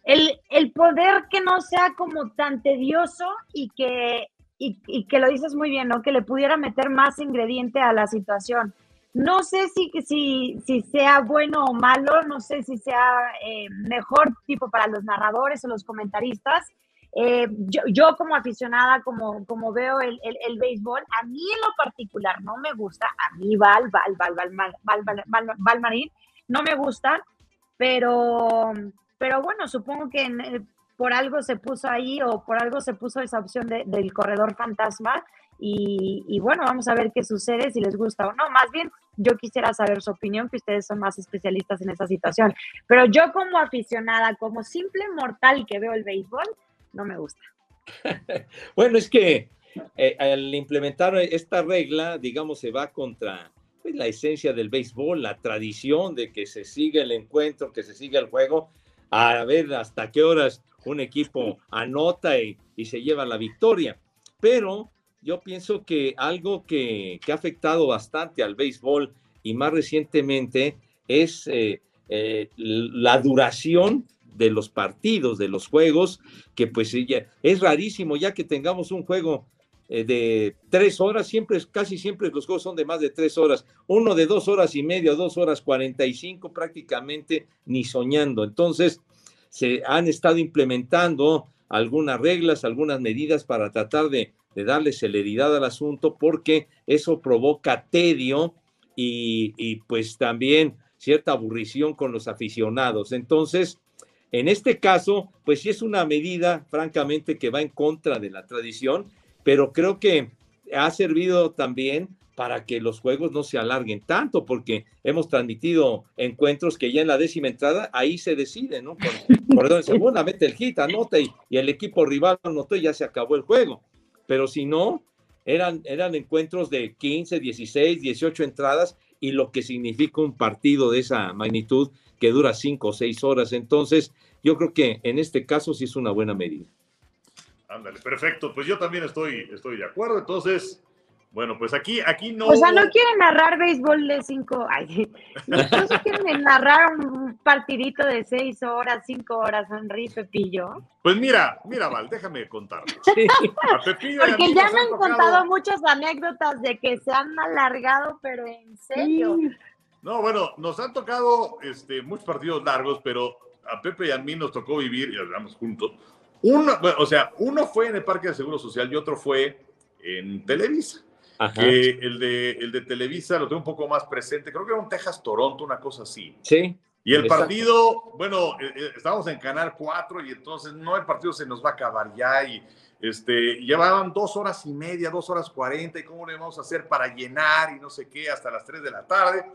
el, el poder que no sea como tan tedioso y que, y, que lo dices muy bien, ¿no? Que le pudiera meter más ingrediente a la situación. No sé si, sea bueno o malo, no sé si sea eh, mejor tipo para los narradores o los comentaristas. Eh, yo, como aficionada, como, veo el, béisbol, a mí en lo particular no me gusta, a mí Val, Val, Val, Val, Val, Val, Val, Val, Val Marín, no me gusta, pero, pero bueno, supongo que eh, por algo se puso ahí o por algo se puso esa opción de, del corredor fantasma y, bueno, vamos a ver qué sucede, si les gusta o no. Más bien, yo quisiera saber su opinión, que ustedes son más especialistas en esa situación. Pero yo como aficionada, como simple mortal que veo el béisbol, no me gusta. bueno, es que eh, al implementar esta regla, digamos, se va contra pues, la esencia del béisbol, la tradición de que se siga el encuentro, que se siga el juego, a ver hasta qué horas un equipo anota y, se lleva la victoria. Pero yo pienso que algo que, que, ha afectado bastante al béisbol y más recientemente es eh, eh, la duración de los partidos, de los juegos, que pues es rarísimo ya que tengamos un juego eh, de tres horas, siempre, casi siempre los juegos son de más de tres horas, uno de dos horas y media, dos horas cuarenta y cinco, prácticamente ni soñando. Entonces, se han estado implementando algunas reglas, algunas medidas para tratar de, darle celeridad al asunto, porque eso provoca tedio y, y pues también cierta aburrición con los aficionados. Entonces, en este caso, pues sí es una medida, francamente, que va en contra de la tradición, pero creo que ha servido también para que los juegos no se alarguen tanto, porque hemos transmitido encuentros que ya en la décima entrada ahí se decide, ¿no? Por, perdón, segunda mete el hit, anota y, el equipo rival anotó y ya se acabó el juego. Pero si no, eran, eran encuentros de 15, 16, 18 entradas y lo que significa un partido de esa magnitud que dura cinco o seis horas. Entonces, yo creo que en este caso sí es una buena medida. Ándale, perfecto. Pues yo también estoy, estoy de acuerdo. Entonces, bueno, pues aquí, aquí no. O sea, no quieren narrar béisbol de cinco. Ay, no, quieren narrar un partidito de seis horas, cinco horas, Henry Pepillo. Pues mira, mira, Val, déjame contar. Sí. Porque ya me han contado muchas anécdotas de que se han alargado, pero en serio. No, bueno, nos han tocado este, muchos partidos largos, pero a Pepe y a mí nos tocó vivir, y hablamos juntos. Uno, bueno, o sea, uno fue en el Parque de Seguro Social y otro fue en Televisa. Ajá. Que el de, el de Televisa lo tengo un poco más presente. Creo que era un Texas-Toronto, una cosa así. Sí. Y el Exacto. partido, bueno, eh, eh, estábamos en Canal 4 y entonces no, el partido se nos va a acabar ya y este, llevaban dos horas y media, dos horas cuarenta y cómo le vamos a hacer para llenar y no sé qué hasta las 3 de la tarde.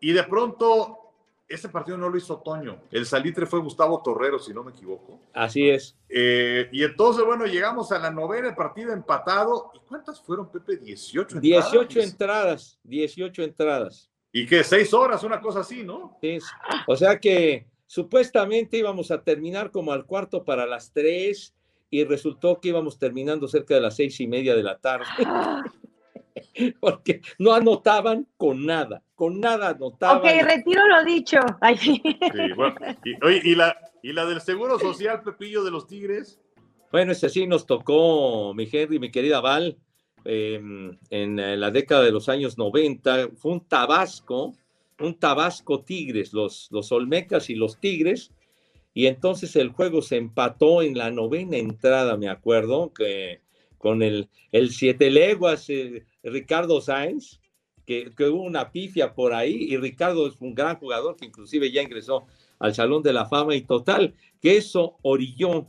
Y de pronto, ese partido no lo hizo Toño. El salitre fue Gustavo Torrero, si no me equivoco. Así es. Eh, y entonces, bueno, llegamos a la novena, el partido empatado. ¿Y cuántas fueron, Pepe? 18 entradas. 18 entradas, 18 entradas. Y que seis horas, una cosa así, ¿no? Sí, es- O sea que supuestamente íbamos a terminar como al cuarto para las tres y resultó que íbamos terminando cerca de las seis y media de la tarde. Porque no anotaban con nada, con nada anotaban. Ok, retiro lo dicho. Ay, sí. Sí, bueno, y, oye, ¿y la, y la del Seguro Social, Pepillo, de los Tigres. Bueno, ese sí nos tocó, mi Henry, mi querida Val, eh, en eh, la década de los años 90. Fue un Tabasco, un Tabasco Tigres, los, los Olmecas y los Tigres. Y entonces el juego se empató en la novena entrada, me acuerdo, que con el, el siete leguas eh, Ricardo Sáenz, que, que hubo una pifia por ahí, y Ricardo es un gran jugador que inclusive ya ingresó al Salón de la Fama y total, que eso orilló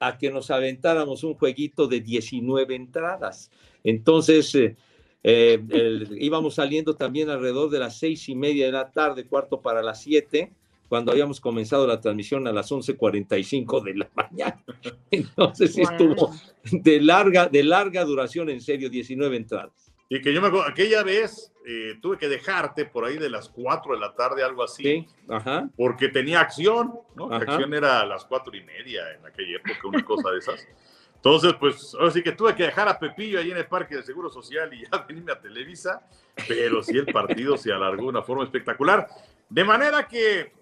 a que nos aventáramos un jueguito de 19 entradas. Entonces, eh, eh, íbamos saliendo también alrededor de las seis y media de la tarde, cuarto para las siete, cuando habíamos comenzado la transmisión a las 11.45 de la mañana. Entonces, sí Wow. estuvo de larga, de larga duración, en serio, 19 entradas. Y que yo me acuerdo, aquella vez eh, tuve que dejarte por ahí de las 4 de la tarde, algo así. Sí, ajá. Porque tenía acción, ¿no? La acción era a las cuatro y media en aquella época, una cosa de esas. Entonces, pues, ahora sí que tuve que dejar a Pepillo ahí en el Parque del Seguro Social y ya venirme a Televisa, pero sí el partido se alargó de una forma espectacular. De manera que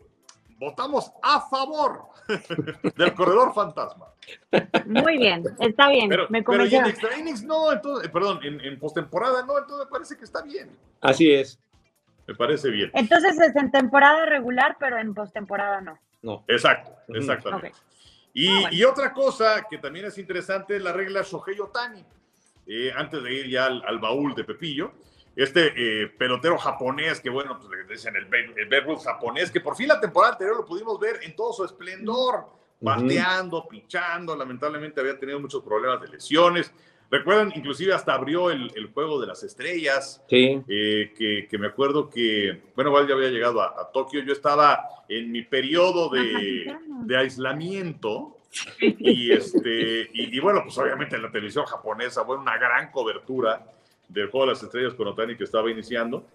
votamos a favor del corredor fantasma. Muy bien, está bien, Pero, me pero y en extra innings no, entonces, eh, perdón, en, en postemporada no, entonces me parece que está bien. Así es. Me parece bien. Entonces es en temporada regular, pero en postemporada no. No. Exacto, exactamente. Y, Ah, bueno. y otra cosa que también es interesante es la regla Shohei Otani. Eh, antes de ir ya al, al baúl de Pepillo, este eh, pelotero japonés, que bueno, pues le dicen el, el Babe Ruth japonés, que por fin la temporada anterior lo pudimos ver en todo su esplendor, bateando, pichando, lamentablemente había tenido muchos problemas de lesiones. Recuerdan, inclusive hasta abrió el, el juego de las estrellas, Sí. eh, que, que me acuerdo que, bueno, igual ya había llegado a, a Tokio, yo estaba en mi periodo de, de aislamiento y, este, y, y bueno, pues obviamente en la televisión japonesa fue una gran cobertura del Juego de las Estrellas con Otani que estaba iniciando.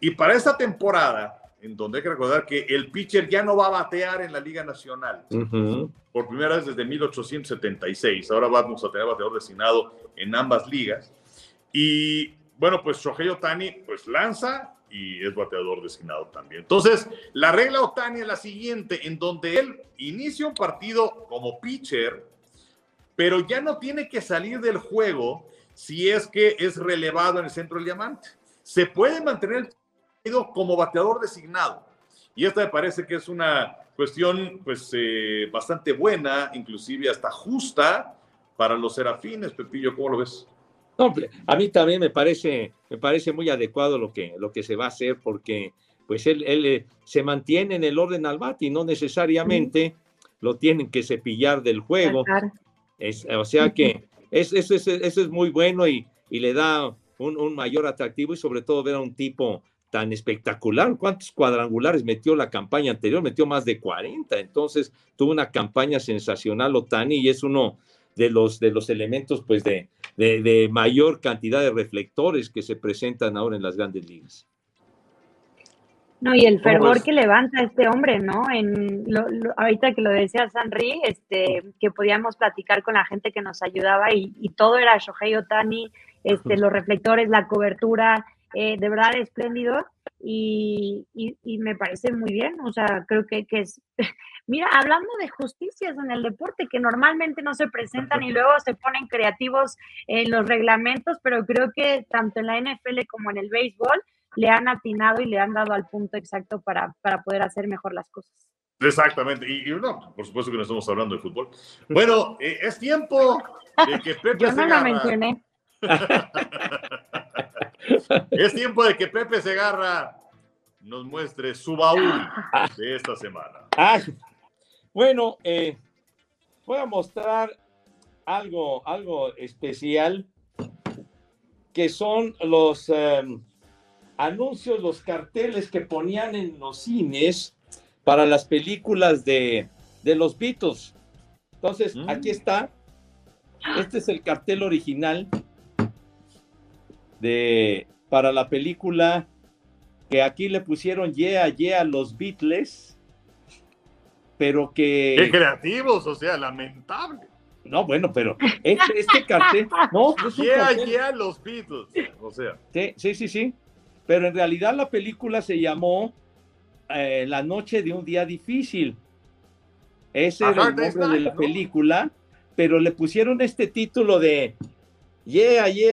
Y para esta temporada, en donde hay que recordar que el pitcher ya no va a batear en la Liga Nacional, por primera vez desde 1876. Ahora vamos a tener bateador designado en ambas ligas. Y bueno, pues Shohei Otani pues lanza y es bateador designado también. Entonces, la regla Otani es la siguiente, en donde él inicia un partido como pitcher, pero ya no tiene que salir del juego si es que es relevado en el centro del diamante. Se puede mantener el partido como bateador designado. Y esta me parece que es una cuestión pues eh, bastante buena, inclusive hasta justa para los serafines. Pepillo, ¿cómo lo ves? No, a mí también me parece, me parece muy adecuado lo que, lo que se va a hacer porque pues él, él eh, se mantiene en el orden al bate y no necesariamente lo tienen que cepillar del juego. Es, o sea que es, eso, es, muy bueno y, le da un, mayor atractivo y sobre todo ver a un tipo tan espectacular. ¿Cuántos cuadrangulares metió la campaña anterior? Metió más de 40. Entonces tuvo una campaña sensacional Otani y es uno de los, elementos pues de, de mayor cantidad de reflectores que se presentan ahora en las grandes ligas. No, y el ¿Cómo fervor ves? que levanta este hombre, ¿no? En lo- lo- ahorita que lo decía Sanri, este, que podíamos platicar con la gente que nos ayudaba y, y todo era Shohei Otani, este, los reflectores, la cobertura, eh, de verdad espléndido y, y- y me parece muy bien, o sea, creo que, que es, mira, hablando de justicias en el deporte que normalmente no se presentan y luego se ponen creativos en los reglamentos, pero creo que tanto en la NFL como en el béisbol le han atinado y le han dado al punto exacto para, para poder hacer mejor las cosas. Exactamente. Y, y no, por supuesto que no estamos hablando de fútbol. Bueno, eh, es tiempo de que Pepe Yo no lo Segarra- mencioné. Es tiempo de que Pepe Segarra nos muestre su baúl de esta semana. Ah, bueno, eh, voy a mostrar algo, algo especial que son los eh, anuncios, los carteles que ponían en los cines para las películas de, de los Beatles. Entonces, Mm. aquí está. Este es el cartel original de para la película que aquí le pusieron Yeah, Yeah a los Beatles, pero que Qué creativos, o sea, lamentable. no, bueno, pero este, este cartel, no, es Yeah, cartel- yeah, los Beatles. O sea, Sí, sí, sí, sí. Pero en realidad la película se llamó eh, La noche de un día difícil. Ese era el nombre de la película, pero le pusieron este título de Yeah, yeah.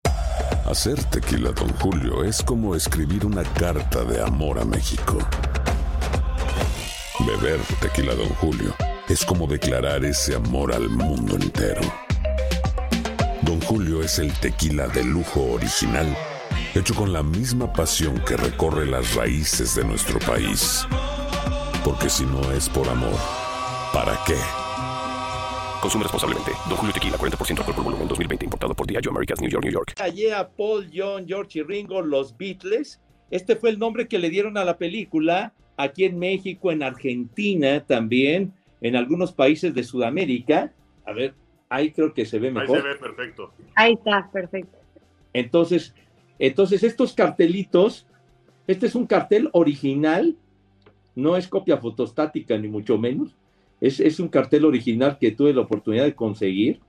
Hacer tequila, Don Julio, es como escribir una carta de amor a México. Beber tequila, Don Julio, es como declarar ese amor al mundo entero. Don Julio es el tequila de lujo original, hecho con la misma pasión que recorre las raíces de nuestro país. Porque si no es por amor, ¿para qué? Consume responsablemente. Don Julio Tequila, 40% alcohol por volumen, 2020. Importado por Diageo Americas, New York, New York. Yeah, yeah, Paul, John, George y Ringo, los Beatles. Este fue el nombre que le dieron a la película aquí en México, en Argentina también, en algunos países de Sudamérica. A ver, ahí creo que se ve ahí mejor. se ve perfecto. Ahí está, perfecto. Entonces, Entonces, estos cartelitos, este es un cartel original, no es copia fotostática ni mucho menos, es, es un cartel original que tuve la oportunidad de conseguir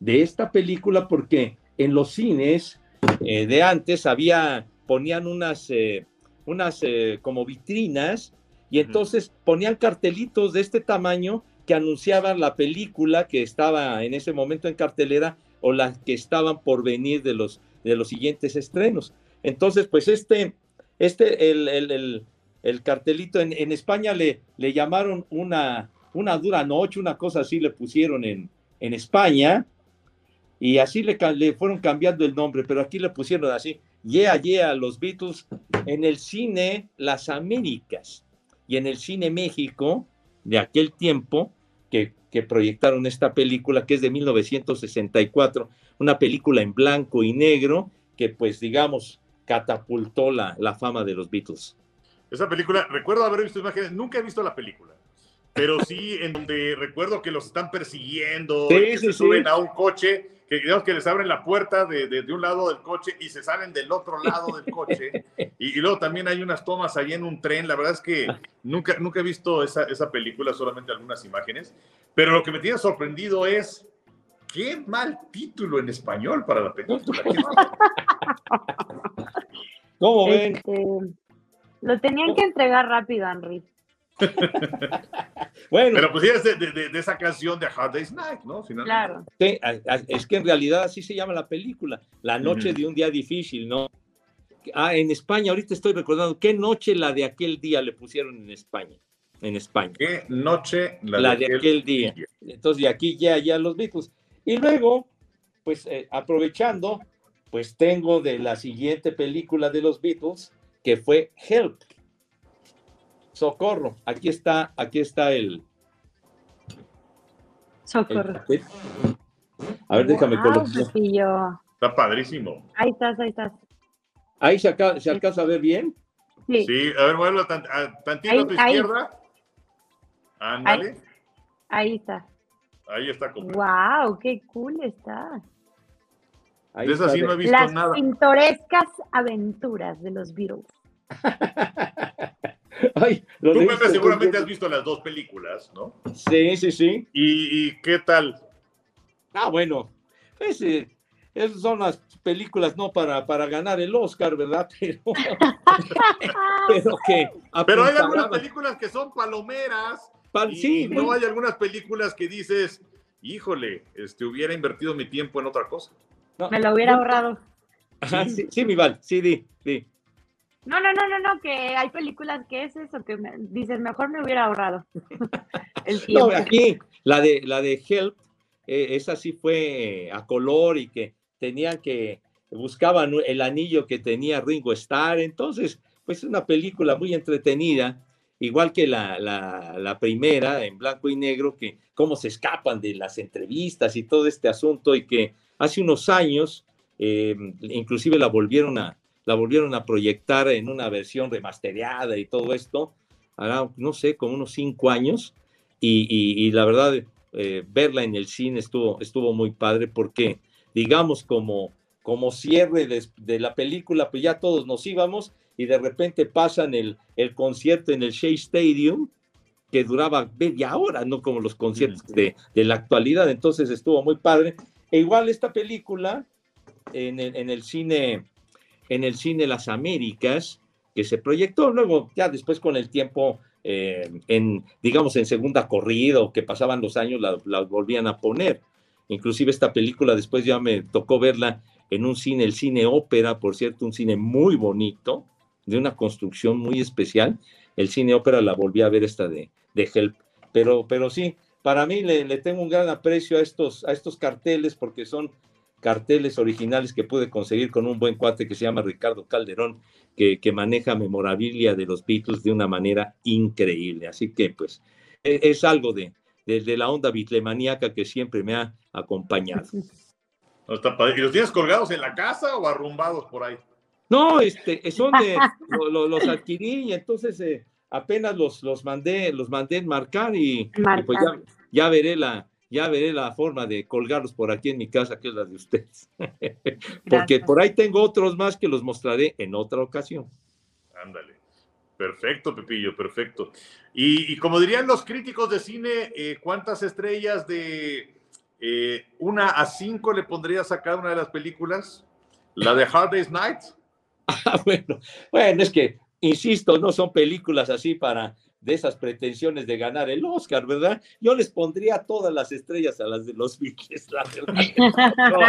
de esta película porque en los cines eh, de antes había, ponían unas, eh, unas eh, como vitrinas y entonces ponían cartelitos de este tamaño que anunciaban la película que estaba en ese momento en cartelera o las que estaban por venir de los, de los siguientes estrenos. Entonces, pues este, este, el, el, el, cartelito en, en, España le, le llamaron una, una dura noche, una cosa así le pusieron en, en España, y así le, le, fueron cambiando el nombre, pero aquí le pusieron así, Yeah, yeah, los Beatles en el cine Las Américas y en el cine México de aquel tiempo que, que proyectaron esta película que es de 1964, una película en blanco y negro que pues digamos catapultó la, la fama de los Beatles. Esa película, recuerdo haber visto imágenes, nunca he visto la película, pero sí en donde recuerdo que los están persiguiendo, Sí, que sí, se sí. suben a un coche, que digamos que les abren la puerta de, de- de un lado del coche y se salen del otro lado del coche. Y, y luego también hay unas tomas ahí en un tren. La verdad es que nunca, nunca he visto esa, esa película, solamente algunas imágenes. Pero lo que me tiene sorprendido es qué mal título en español para la película. ¿Cómo ven? Este, lo tenían que entregar rápido, Henry. Bueno, Pero pues sí, es de, de- de- de esa canción de Hard Day's Night, ¿no? Finalmente. Claro. Sí, es que en realidad así se llama la película, La noche de un día difícil, ¿no? Ah, en España, ahorita estoy recordando, ¿qué noche la de aquel día le pusieron en España? En España. Qué noche La, de aquel día. Entonces, de aquí ya, ya los Beatles. Y luego, pues eh, aprovechando, pues tengo de la siguiente película de los Beatles, que fue Help. Socorro. Aquí está, aquí está el, Socorro. A ver, déjame Guau, colocar. Está padrísimo. Ahí estás, ahí estás. Ahí se, alcanza a ver bien. Sí. Sí, a ver, muévelo tan, a- tantito Ahí, a tu ahí. izquierda. Ándale. Ahí está. Ahí está. completo. Wow, qué cool está. Ahí De sí no he visto Las nada. pintorescas aventuras de los Beatles. Ay, lo Tú, Pepe, seguramente has visto las dos películas, ¿no? Sí, sí, sí. ¿Y, y qué tal? Ah, bueno, pues, eh, esas son las películas no para, para ganar el Oscar, ¿verdad? Pero, pero que Pero hay algunas películas que son palomeras. Y, sí, y no hay algunas películas que dices, híjole, este, hubiera invertido mi tiempo en otra cosa. no, Me lo hubiera no, ahorrado. ajá, sí, sí, mi Val, sí, di, di. No, no, no, no, no, que hay películas que es eso, que me- dices, mejor me hubiera ahorrado el No, aquí, la de, la de Help, eh, esa sí fue a color y que tenían que, buscaban el anillo que tenía Ringo Starr, entonces, pues es una película muy entretenida, igual que la, la, la primera, en blanco y negro, que cómo se escapan de las entrevistas y todo este asunto, y que hace unos años, eh, inclusive la volvieron a, la volvieron a proyectar en una versión remastereada y todo esto, hará, no sé, como unos cinco años, y, y- y la verdad, eh, verla en el cine estuvo, estuvo muy padre porque, digamos, como, como cierre de, de la película, pues ya todos nos íbamos y de repente pasan el, el concierto en el Shea Stadium, que duraba media hora, no como los conciertos de, de la actualidad, entonces estuvo muy padre. E igual esta película en el, en el cine, en el cine Las Américas, que se proyectó luego, ya después con el tiempo, eh, en, digamos, en segunda corrida o que pasaban los años, la, la volvían a poner. Inclusive esta película después ya me tocó verla en un cine, el cine ópera, por cierto, un cine muy bonito, de una construcción muy especial. El cine ópera la volví a ver esta de, de Help. Pero, pero sí, para mí le, le tengo un gran aprecio a estos, a estos carteles porque son carteles originales que pude conseguir con un buen cuate que se llama Ricardo Calderón, que, que maneja memorabilia de los Beatles de una manera increíble. Así que, pues, e- es, algo de, de, la onda bitlemaníaca que siempre me ha acompañado. ¿Y los tienes colgados en la casa o arrumbados por ahí? No, este, son de, lo- lo- los adquirí y entonces eh, apenas los, los mandé, los mandé enmarcar y, y pues ya, Marcar. ya veré la, ya veré la forma de colgarlos por aquí en mi casa, que es la de ustedes. Porque por ahí tengo otros más que los mostraré en otra ocasión. Ándale. Perfecto, Pepillo, perfecto. Y, y como dirían los críticos de cine, eh, ¿cuántas estrellas de eh, una a cinco le pondrías a cada una de las películas? ¿La de Hard Day's Night? Ah, bueno, bueno, es que, insisto, no son películas así para de esas pretensiones de ganar el Oscar, ¿verdad? Yo les pondría todas las estrellas a las de los Beatles, la verdad. No,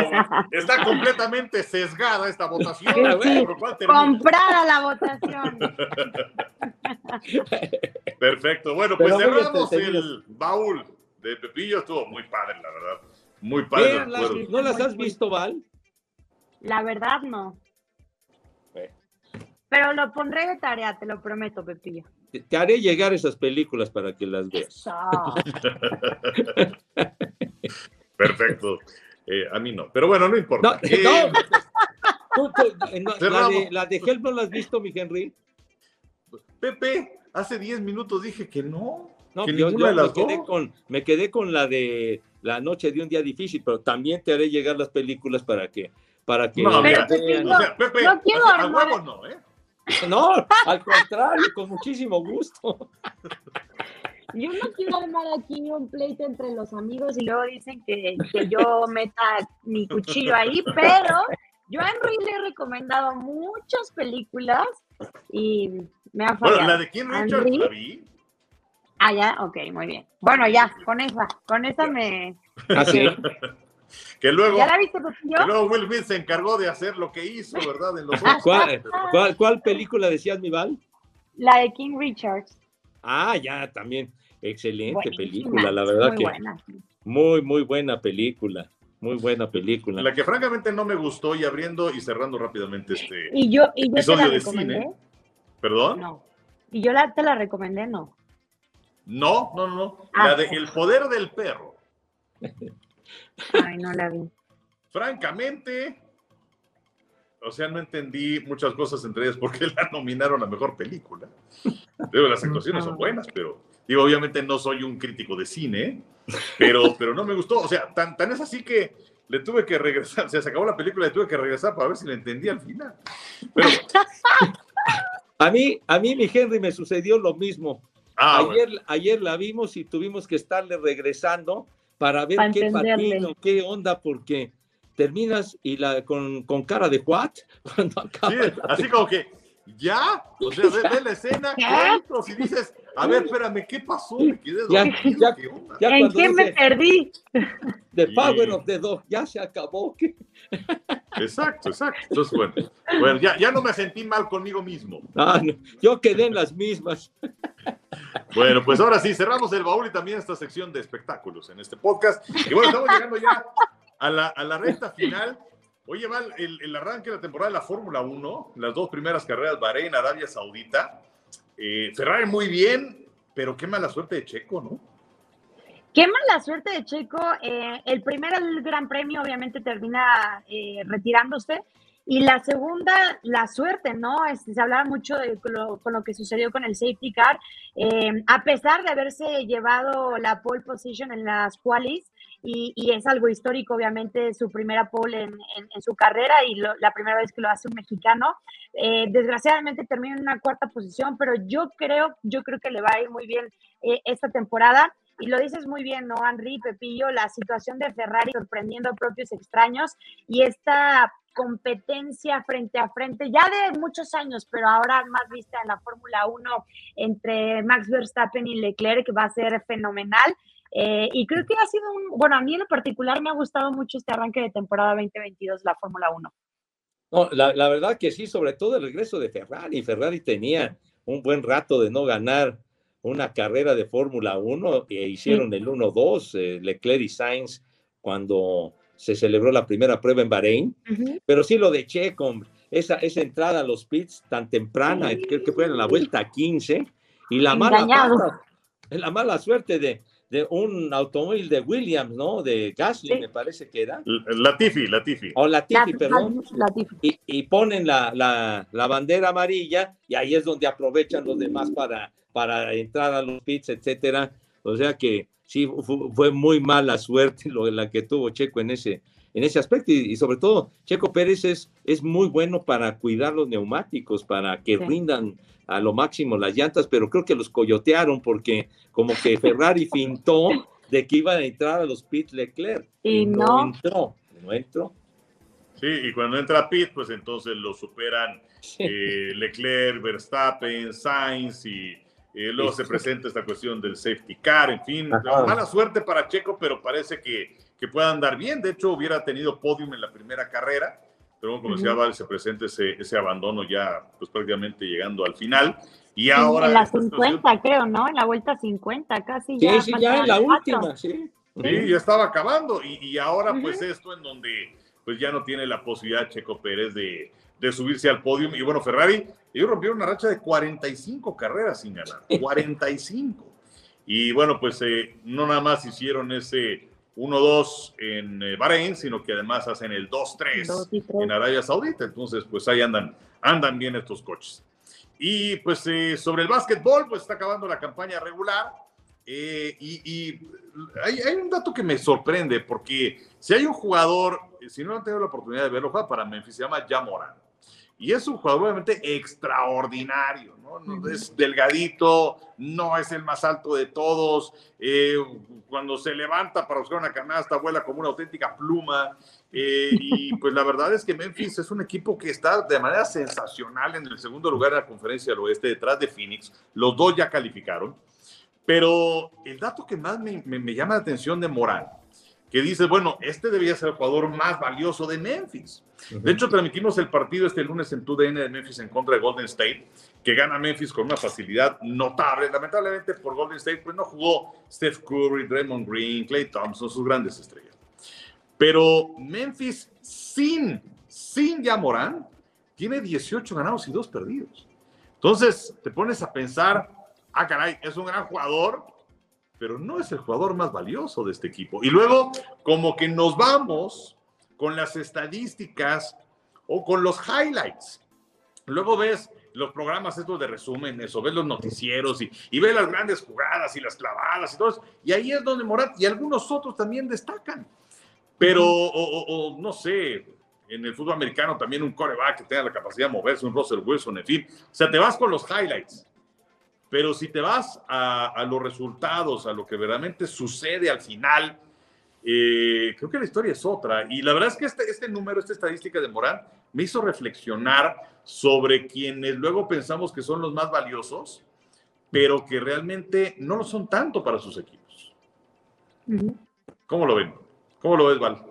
está completamente sesgada esta votación. Sí. Comprada la votación. Perfecto. Bueno, pues Pero muy cerramos el baúl de Pepillo. Estuvo muy padre, la verdad. Muy padre. ¿No las has visto, Val? La verdad, no. Pero lo pondré de tarea, te lo prometo, Pepillo. Te, te haré llegar esas películas para que las veas. Eso. Perfecto. Eh, a mí no. Pero bueno, no No, importa. Eh, no. Tú- tú- eh, no, la, de, la de Help no la has visto, mi Henry. Pepe, hace 10 minutos dije que no. No, que yo, ninguna yo de me, las quedé dos. con, me quedé con la de la noche de un día difícil, pero también te haré llegar las películas para que, para que No, las mira, Pero, vean. o sea, Pepe, no quiero o sea, a armar- huevo no, ¿eh? No, al contrario, con muchísimo gusto. Yo no quiero armar aquí un pleito entre los amigos y luego dicen que, que yo meta mi cuchillo ahí, pero yo a Henry le he recomendado muchas películas y me ha fallado. Bueno, la de King Richard Henry. la vi. Ah, ya, ok, muy bien. Bueno, ya, con esa, con esa me... Así. Que luego, ¿Ya la viste, Pepillo? que luego Will Smith se encargó de hacer lo que hizo, ¿verdad? En los. ¿Cuál, cuál, cuál película decías, mi Val? La de King Richards. Ah, ya, también. Excelente Buenísima, película, la verdad muy que buena. muy, muy buena película. Muy buena película. La que francamente no me gustó y abriendo y cerrando rápidamente este Y yo, y yo te episodio la de cine. ¿Perdón? No. Y yo la, te la recomendé, no. No, no, no, no. Ah. La de El poder del perro. Ay, no la vi. Francamente, o sea, no entendí muchas cosas entre ellas porque la nominaron a mejor película. Digo, las actuaciones son buenas, pero digo, obviamente no soy un crítico de cine, pero, pero no me gustó. O sea, tan, tan es así que le tuve que regresar, o sea, se acabó la película y le tuve que regresar para ver si la entendí al final. Pero, A mí, a mí, mi Henry, me sucedió lo mismo. ah, bueno. ayer, ayer la vimos y tuvimos que estarle regresando para ver qué patino, qué onda, porque terminas y la con, con cara de what cuando acaba Sí, así como que, ¿ya? O sea, ve, ve la escena, y dices, a ver, espérame, ¿qué pasó? Me quedé Ya, dormido, ya, ¿qué onda? ya ¿En qué me dice, perdí? The Sí. Power of the Dog, ya se acabó. ¿qué? Exacto, exacto. Entonces, bueno, bueno ya, ya no me sentí mal conmigo mismo. Ah, no, yo quedé en las mismas. Bueno, pues ahora sí, cerramos el baúl y también esta sección de espectáculos en este podcast. Y bueno, estamos llegando ya a la, a la recta final. Oye, Val, el, el arranque de la temporada de la Fórmula 1, las dos primeras carreras, Bahrein, Arabia Saudita. Eh, Ferrari muy bien, pero qué mala suerte de Checo, ¿no? Qué mala suerte de Checo. eh, el primer Gran Premio obviamente termina eh, retirándose. Y la segunda, la suerte, ¿no? Este, se hablaba mucho de lo, con lo que sucedió con el safety car. eh, a pesar de haberse llevado la pole position en las qualis, y, es algo histórico, obviamente, su primera pole en, su carrera y la primera vez que lo hace un mexicano. Desgraciadamente termina en una cuarta posición, pero yo creo, yo creo que le va a ir muy bien eh, esta temporada. Y lo dices muy bien, ¿no, Henry, Pepillo? La situación de Ferrari sorprendiendo a propios extraños y esta competencia frente a frente, ya de muchos años, pero ahora más vista en la Fórmula 1 entre Max Verstappen y Leclerc, que va a ser fenomenal. Eh, y creo que ha sido un, bueno, a mí en lo particular me ha gustado mucho este arranque de temporada 2022, la Fórmula 1. No, la, la verdad que sí, sobre todo el regreso de Ferrari. Ferrari tenía un buen rato de no ganar una carrera de Fórmula 1 e hicieron el 1-2, eh, Leclerc y Sainz, cuando se celebró la primera prueba en Bahrein. Pero sí lo de Checo, esa, esa entrada a los pits tan temprana, creo que fue en la vuelta 15, y la mala, Engañado. pata, la mala suerte de, de un automóvil de Williams, ¿no? De Gasly, Sí. me parece que era. L- Latifi, Latifi. O Latifi, La- perdón. Latifi. Y, y ponen la, la, la bandera amarilla y ahí es donde aprovechan los demás para, para entrar a los pits, etcétera. O sea que sí fu- fue, muy mala suerte lo, la que tuvo Checo en ese, en ese aspecto. Y, y sobre todo, Checo Pérez es, es muy bueno para cuidar los neumáticos, para que Sí. rindan a lo máximo las llantas, pero creo que los coyotearon porque como que Ferrari fintó de que iba a entrar a los pits Leclerc. Y no. entró, no entró. Sí, y cuando entra Pitt, pues entonces lo superan eh, Leclerc, Verstappen, Sainz y eh, luego se presenta esta cuestión del safety car, en fin, Ajá. mala suerte para Checo, pero parece que, que puede andar bien. De hecho, hubiera tenido podium en la primera carrera, pero como decía. Val, se presenta ese, ese abandono ya pues prácticamente llegando al final. Y Sí, ahora... en la esta situación- 50, creo, ¿no? En la vuelta 50, casi Sí, ya. sí, ya en la última, sí. Sí, ya estaba acabando. Y, y ahora, pues, esto en donde pues ya no tiene la posibilidad Checo Pérez de, de subirse al podio. Y bueno, Ferrari, ellos rompieron una racha de 45 carreras sin ganar. 45. Y bueno, pues eh, no nada más hicieron ese 1-2 en eh, Bahrein, sino que además hacen el 2-3 Dos y tres. en Arabia Saudita. Entonces, pues ahí andan, andan bien estos coches. Y pues eh, sobre el básquetbol, pues está acabando la campaña regular. Eh, y y hay, hay un dato que me sorprende, porque si hay un jugador, si no han tenido la oportunidad de verlo, juega para Memphis, se llama Jamoran. Y es un jugador obviamente extraordinario, ¿no? Es delgadito, no es el más alto de todos. eh, cuando se levanta para buscar una canasta, vuela como una auténtica pluma. eh, y pues la verdad es que Memphis es un equipo que está de manera sensacional en el segundo lugar en la conferencia del oeste, detrás de Phoenix. Los dos ya calificaron. Pero el dato que más me, me- me llama la atención de Morán, que dice, bueno, este debía ser el jugador más valioso de Memphis. De hecho, transmitimos el partido este lunes en TUDN de Memphis en contra de Golden State, que gana Memphis con una facilidad notable. Lamentablemente por Golden State, pues no jugó Steph Curry, Draymond Green, Clay Thompson, sus grandes estrellas. Pero Memphis sin, sin ya Morán, tiene 18 ganados y 2 perdidos. Entonces, te pones a pensar, ah, caray, es un gran jugador, pero no es el jugador más valioso de este equipo. Y luego, como que nos vamos con las estadísticas o con los highlights. Luego ves los programas estos de resúmenes o ves los noticieros y, y ves las grandes jugadas y las clavadas y todo eso. Y ahí es donde Morat y algunos otros también destacan. Pero, o, no sé, en el fútbol americano también un coreback que tenga la capacidad de moverse, un Russell Wilson, en fin. O sea, te vas con los highlights. Pero si te vas a, a los resultados, a lo que verdaderamente sucede al final, eh, creo que la historia es otra. Y la verdad es que este, este número, esta estadística de Morán, me hizo reflexionar sobre quienes luego pensamos que son los más valiosos, pero que realmente no lo son tanto para sus equipos. ¿Cómo lo ven? ¿Cómo lo ves, Val?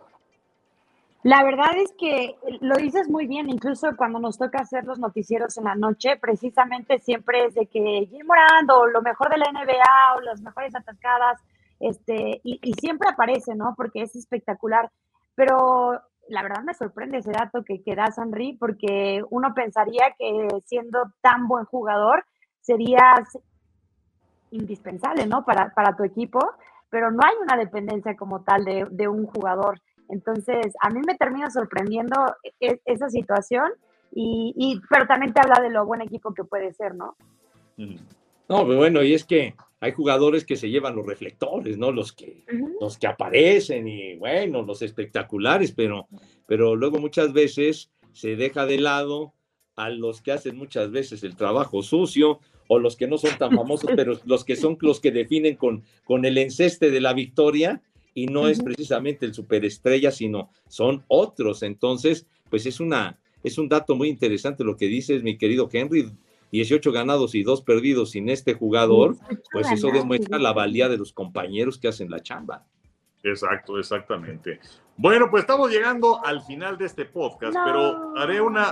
La verdad es que lo dices muy bien, incluso cuando nos toca hacer los noticieros en la noche, precisamente siempre es de que Jim Morant o lo mejor de la NBA o las mejores atascadas, este, y, siempre aparece, ¿no? Porque es espectacular. Pero la verdad me sorprende ese dato que, que das, Henry, porque uno pensaría que siendo tan buen jugador serías indispensable, ¿no? Para, para tu equipo, pero no hay una dependencia como tal de, de un jugador. Entonces, a mí me termina sorprendiendo e- esa situación, y, y- pero también te habla de lo buen equipo que puede ser, ¿no? No, pero bueno, y es que hay jugadores que se llevan los reflectores, ¿no? Los que, Ujú. los que aparecen y bueno, los espectaculares, pero, pero luego muchas veces se deja de lado a los que hacen muchas veces el trabajo sucio o los que no son tan famosos, pero los que son los que definen con, con el enceste de la victoria y no es precisamente el superestrella, sino son otros. Entonces, pues es una, es un dato muy interesante lo que dices, mi querido Henry. 18 ganados y 2 perdidos sin este jugador, pues eso demuestra la valía de los compañeros que hacen la chamba. Exacto, exactamente. Bueno, pues estamos llegando al final de este podcast, No. pero haré una,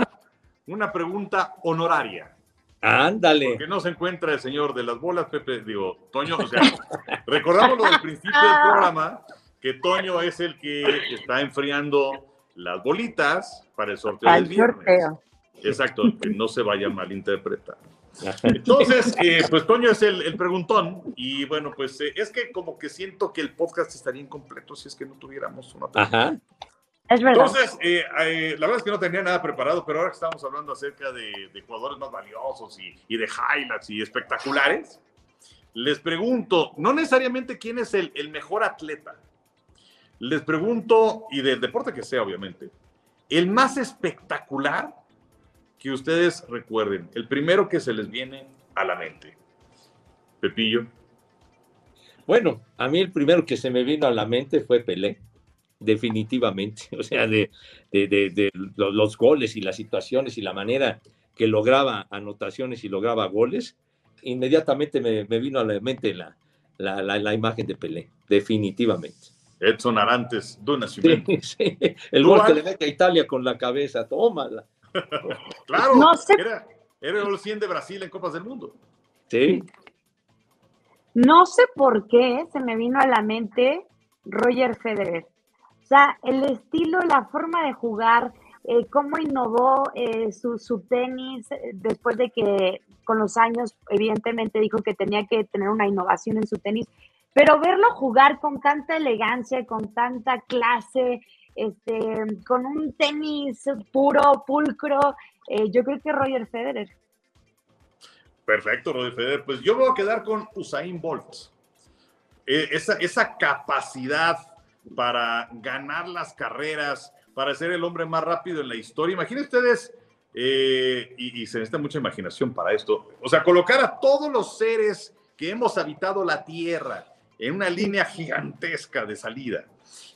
una pregunta honoraria. Ándale. Porque no se encuentra el señor de las bolas, Pepe, digo, Toño, o sea, recordamos lo del principio del programa, que Toño es el que está enfriando las bolitas para el sorteo Al del viernes. sorteo. Exacto, que no se vaya a malinterpretar. Entonces, eh, pues Toño es el, el preguntón y bueno, pues eh, es que como que siento que el podcast estaría incompleto si es que no tuviéramos una pregunta. Ajá. Es verdad. Entonces, eh, eh, la verdad es que no tenía nada preparado, pero ahora que estamos hablando acerca de, de jugadores más valiosos y, y de highlights y espectaculares, les pregunto, no necesariamente quién es el, el mejor atleta. Les pregunto, y del deporte que sea, obviamente, el más espectacular que ustedes recuerden, el primero que se les viene a la mente. Pepillo. Bueno, a mí el primero que se me vino a la mente fue Pelé, definitivamente. O sea, de, de, de, de los, goles y las situaciones y la manera que lograba anotaciones y lograba goles, inmediatamente me, me vino a la mente la, la, la, la imagen de Pelé, definitivamente. Edson Arantes, Sí, Nascimento. sí. El ¿Tú, gol que le mete a Italia con la cabeza, tómala. Claro, No sé. era, era el 100 de Brasil en Copas del Mundo. Sí, No sé por qué se me vino a la mente Roger Federer. O sea, el estilo, la forma de jugar, eh, cómo innovó eh, su, su tenis eh, después de que con los años evidentemente dijo que tenía que tener una innovación en su tenis, pero verlo jugar con tanta elegancia, con tanta clase, este, con un tenis puro, pulcro, yo creo que Roger Federer. Perfecto, Roger Federer. Pues yo me voy a quedar con Usain Bolt. Esa, esa capacidad para ganar las carreras, para ser el hombre más rápido en la historia. Imaginen ustedes, eh, y, y se necesita mucha imaginación para esto, o sea, colocar a todos los seres que hemos habitado la Tierra en una línea gigantesca de salida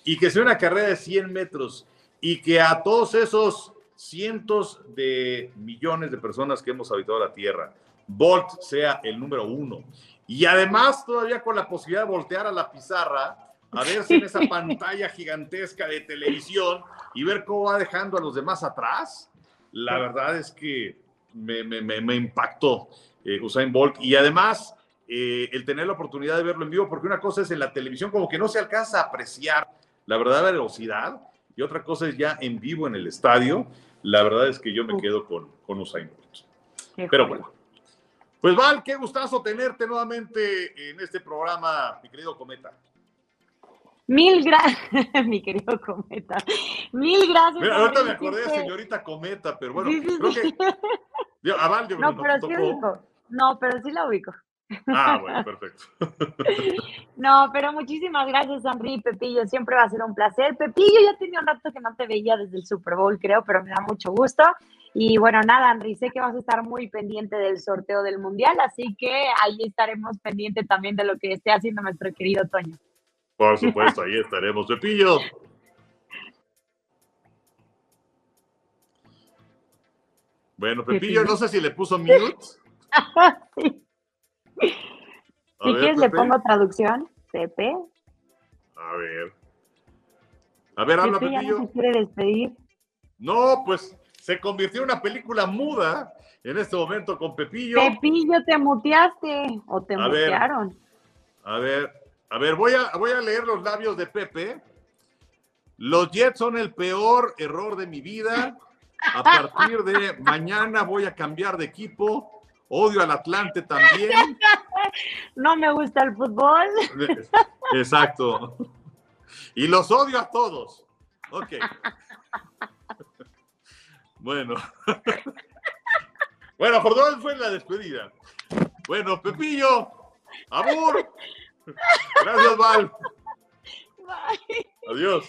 y que sea una carrera de 100 metros y que a todos esos cientos de millones de personas que hemos habitado la Tierra, Bolt sea el número uno. Y además todavía con la posibilidad de voltear a la pizarra, a verse en esa pantalla gigantesca de televisión y ver cómo va dejando a los demás atrás, la verdad es que me, me- me- me impactó eh, Usain Bolt. Y además eh, el tener la oportunidad de verlo en vivo, porque una cosa es en la televisión como que no se alcanza a apreciar la verdadera velocidad y otra cosa es ya en vivo en el estadio. La verdad es que yo me quedo con, con Usain Bolt. Qué Pero bueno. Pues Val, qué gustazo tenerte nuevamente en este programa, mi querido Cometa. Mil gracias, mi querido Cometa. Mil gracias. Mira, ahorita me acordé de señorita Cometa, pero bueno, Sí, sí, creo sí. que Digo, a Val yo creo No, pero sí tocó. ubico. No, pero sí la ubico. Ah, bueno, perfecto. No, pero muchísimas gracias, Henry Pepillo. Siempre va a ser un placer. Pepillo, ya tenía un rato que no te veía desde el Super Bowl, creo, pero me da mucho gusto. Y bueno, nada, Henry, sé que vas a estar muy pendiente del sorteo del Mundial, así que ahí estaremos pendiente también de lo que esté haciendo nuestro querido Toño. Por supuesto, ahí estaremos. Pepillo. Bueno, Pepillo, no sé si le puso mute. Sí. Si quieres, le pongo traducción. Pepe. A ver. A ver, habla Pepe ya no Pepillo. se quiere despedir. No, pues se convirtió en una película muda en este momento con Pepillo. Pepillo, te muteaste o te A ver. mutearon. A ver, a ver, voy a, voy a leer los labios de Pepe. Los Jets son el peor error de mi vida. A partir de mañana voy a cambiar de equipo. Odio al Atlante también. No me gusta el fútbol. Exacto. Y los odio a todos. Ok. Bueno. Bueno, por dónde fue la despedida. Bueno, Pepillo. Amor. Gracias, Val. Bye. Adiós.